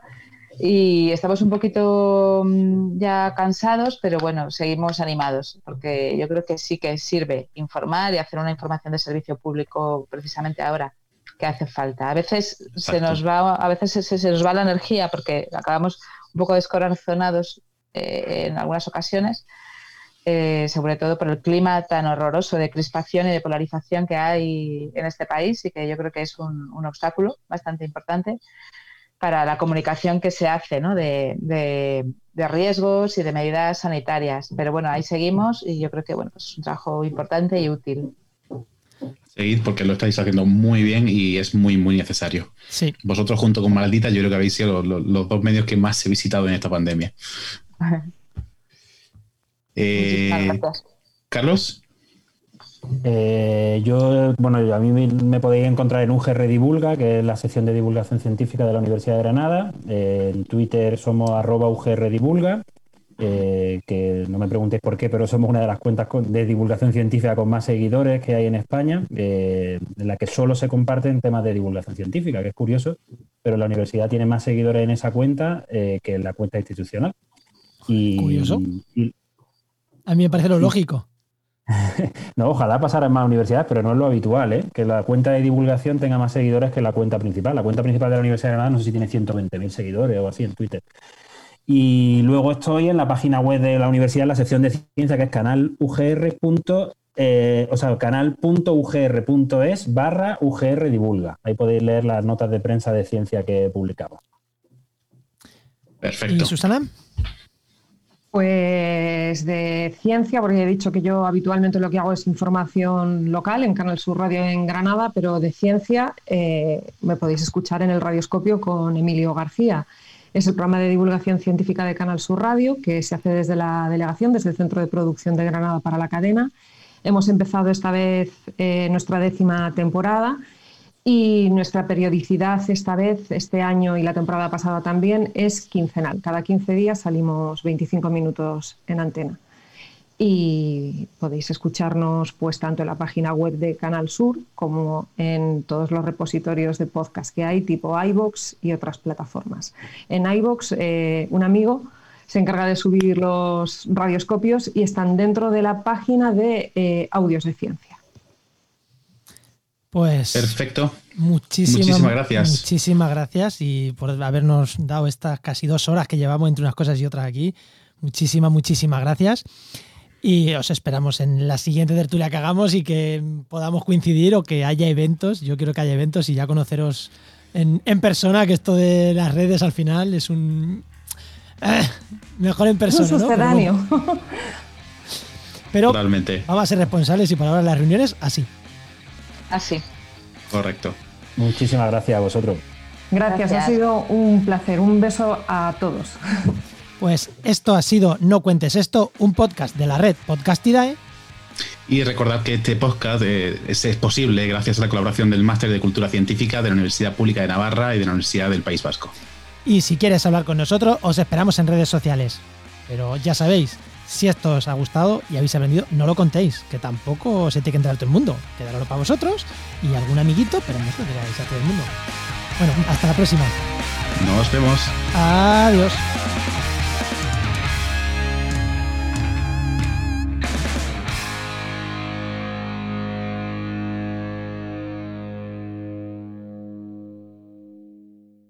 y estamos un poquito mm, ya cansados, pero bueno, seguimos animados, porque yo creo que sí que sirve informar y hacer una información de servicio público precisamente ahora que hace falta. A veces se nos va, a veces se, nos va la energía porque acabamos un poco descorazonados eh, en algunas ocasiones, eh, sobre todo por el clima tan horroroso de crispación y de polarización que hay en este país y que yo creo que es un, obstáculo bastante importante para la comunicación que se hace ¿no? de, de, riesgos y de medidas sanitarias. Pero bueno, ahí seguimos y yo creo que bueno, es un trabajo importante y útil. Seguid porque lo estáis haciendo muy bien y es muy, muy necesario. Sí. Vosotros junto con Maldita yo creo que habéis sido los, dos medios que más he visitado en esta pandemia. *laughs* Eh, Carlos. Eh, yo, bueno, a mí me, podéis encontrar en UGR Divulga, que es la sección de divulgación científica de la Universidad de Granada. Eh, en Twitter somos arroba UGR Divulga eh, que no me preguntéis por qué, pero somos una de las cuentas de divulgación científica con más seguidores que hay en España, eh, en la que solo se comparten temas de divulgación científica, que es curioso, pero la universidad tiene más seguidores en esa cuenta eh, que en la cuenta institucional. Y, curioso. a mí me parece lo lógico. *laughs* no, ojalá pasara en más universidades, pero no es lo habitual, que la cuenta de divulgación tenga más seguidores que la cuenta principal. La cuenta principal de la Universidad de Granada no sé si tiene 120.000 seguidores o así en Twitter. Y luego estoy en la página web de la universidad, en la sección de ciencia, que es canalugr. Eh, o sea, canal.ugr.es barra UGR divulga. Ahí podéis leer las notas de prensa de ciencia que publicamos. Perfecto. ¿Y Susana? Pues de ciencia, porque he dicho que yo habitualmente lo que hago es información local en Canal Sur Radio en Granada, pero de ciencia eh, me podéis escuchar en el radioscopio con Emilio García. Es el programa de divulgación científica de Canal Sur Radio, que se hace desde la delegación, desde el Centro de Producción de Granada para la cadena. Hemos empezado esta vez eh, nuestra décima temporada y nuestra periodicidad esta vez, este año y la temporada pasada también, es quincenal. Cada 15 días salimos 25 minutos en antena y podéis escucharnos pues tanto en la página web de Canal Sur como en todos los repositorios de podcast que hay, tipo iBox y otras plataformas. En iBox, eh, un amigo se encarga de subir los radioscopios y están dentro de la página de eh, audios de ciencia. Pues. Perfecto. Muchísimas, gracias. Muchísimas gracias y por habernos dado estas casi dos horas que llevamos entre unas cosas y otras aquí. Muchísimas, muchísimas gracias. Y os esperamos en la siguiente tertulia que hagamos y que podamos coincidir o que haya eventos. Yo quiero que haya eventos y ya conoceros en, persona, que esto de las redes al final es un... Eh, mejor en persona. Un sucedáneo. Pero, vamos a ser responsables y por ahora las reuniones así. Así. Correcto. Muchísimas gracias a vosotros. gracias, ha sido un placer. Un beso a todos. *laughs* Pues esto ha sido No Cuentes Esto, un podcast de la red Podcastidae. Y recordad que este podcast eh, es, posible gracias a la colaboración del Máster de Cultura Científica de la Universidad Pública de Navarra y de la Universidad del País Vasco. Y si quieres hablar con nosotros, os esperamos en redes sociales. Pero ya sabéis, si esto os ha gustado y habéis aprendido, no lo contéis, que tampoco se tiene que entrar todo el mundo. Quedarlo para vosotros y algún amiguito, pero no os lo digáis a todo el mundo. Bueno, hasta la próxima. Nos vemos. Adiós.